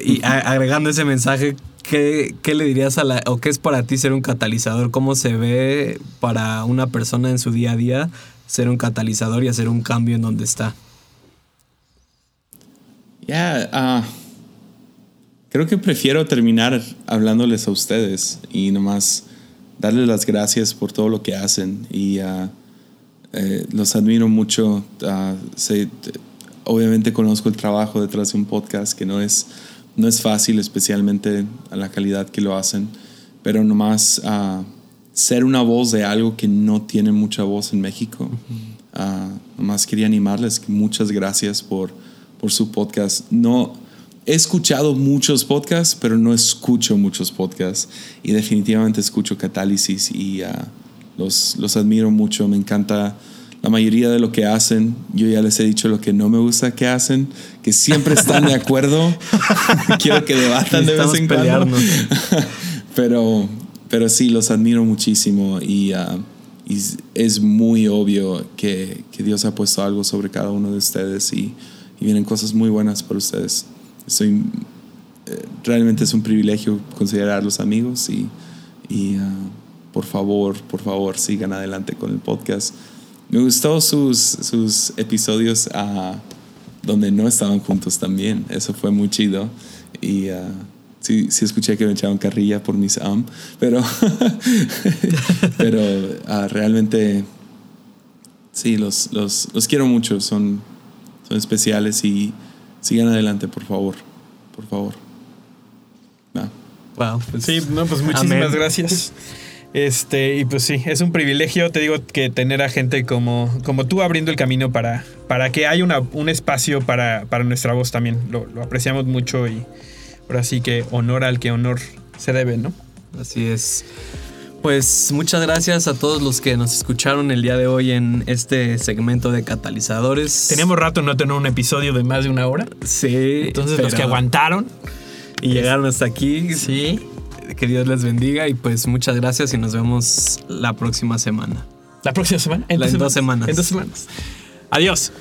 y agregando ese mensaje, ¿qué, ¿qué, le dirías a la, o qué es para ti ser un catalizador? ¿Cómo se ve para una persona en su día a día ser un catalizador y hacer un cambio en donde está? Ya, ah, creo que prefiero terminar hablándoles a ustedes y nomás darles las gracias por todo lo que hacen y ah, eh, los admiro mucho. ah, sé- obviamente conozco el trabajo detrás de un podcast que no es, no es fácil, especialmente a la calidad que lo hacen, pero nomás ah, ser una voz de algo que no tiene mucha voz en México. Ah, nomás quería animarles muchas gracias por, por su podcast. No, he escuchado muchos podcasts, pero no escucho muchos podcasts. Y definitivamente escucho Catálisis y ah, los, los admiro mucho. Me encanta la mayoría de lo que hacen. Yo ya les he dicho lo que no me gusta que hacen, que siempre están de acuerdo. [LAUGHS] Quiero que debatan de vez en cuando. [LAUGHS] pero, pero sí, los admiro muchísimo y, ah, y es muy obvio que, que Dios ha puesto algo sobre cada uno de ustedes y, y vienen cosas muy buenas para ustedes. Estoy, eh, realmente es un privilegio considerarlos amigos y, y, ah, por favor, por favor, sigan adelante con el podcast. Me gustó sus, sus episodios ah, donde no estaban juntos también. Eso fue muy chido. Y ah, sí, sí escuché que me echaban carrilla por mis am, pero, [LAUGHS] pero realmente sí, los, los, los quiero mucho. Son, son especiales y sigan adelante, por favor. Por favor. Wow, pues, Sí, no, pues muchísimas amén. gracias. Este, y pues sí, es un privilegio, te digo, que tener a gente como, como tú abriendo el camino para, para que haya una, un espacio para, para nuestra voz también. Lo, lo apreciamos mucho y ahora sí que honor al que honor se debe, ¿no? Así es. Pues muchas gracias a todos los que nos escucharon el día de hoy en este segmento de catalizadores. Teníamos rato no tener un episodio de más de una hora. Sí. Entonces los que aguantaron. Y llegaron hasta aquí. Sí. Que Dios les bendiga y pues muchas gracias y nos vemos la próxima semana. La próxima semana. La- en dos semanas. En dos semanas. Adiós.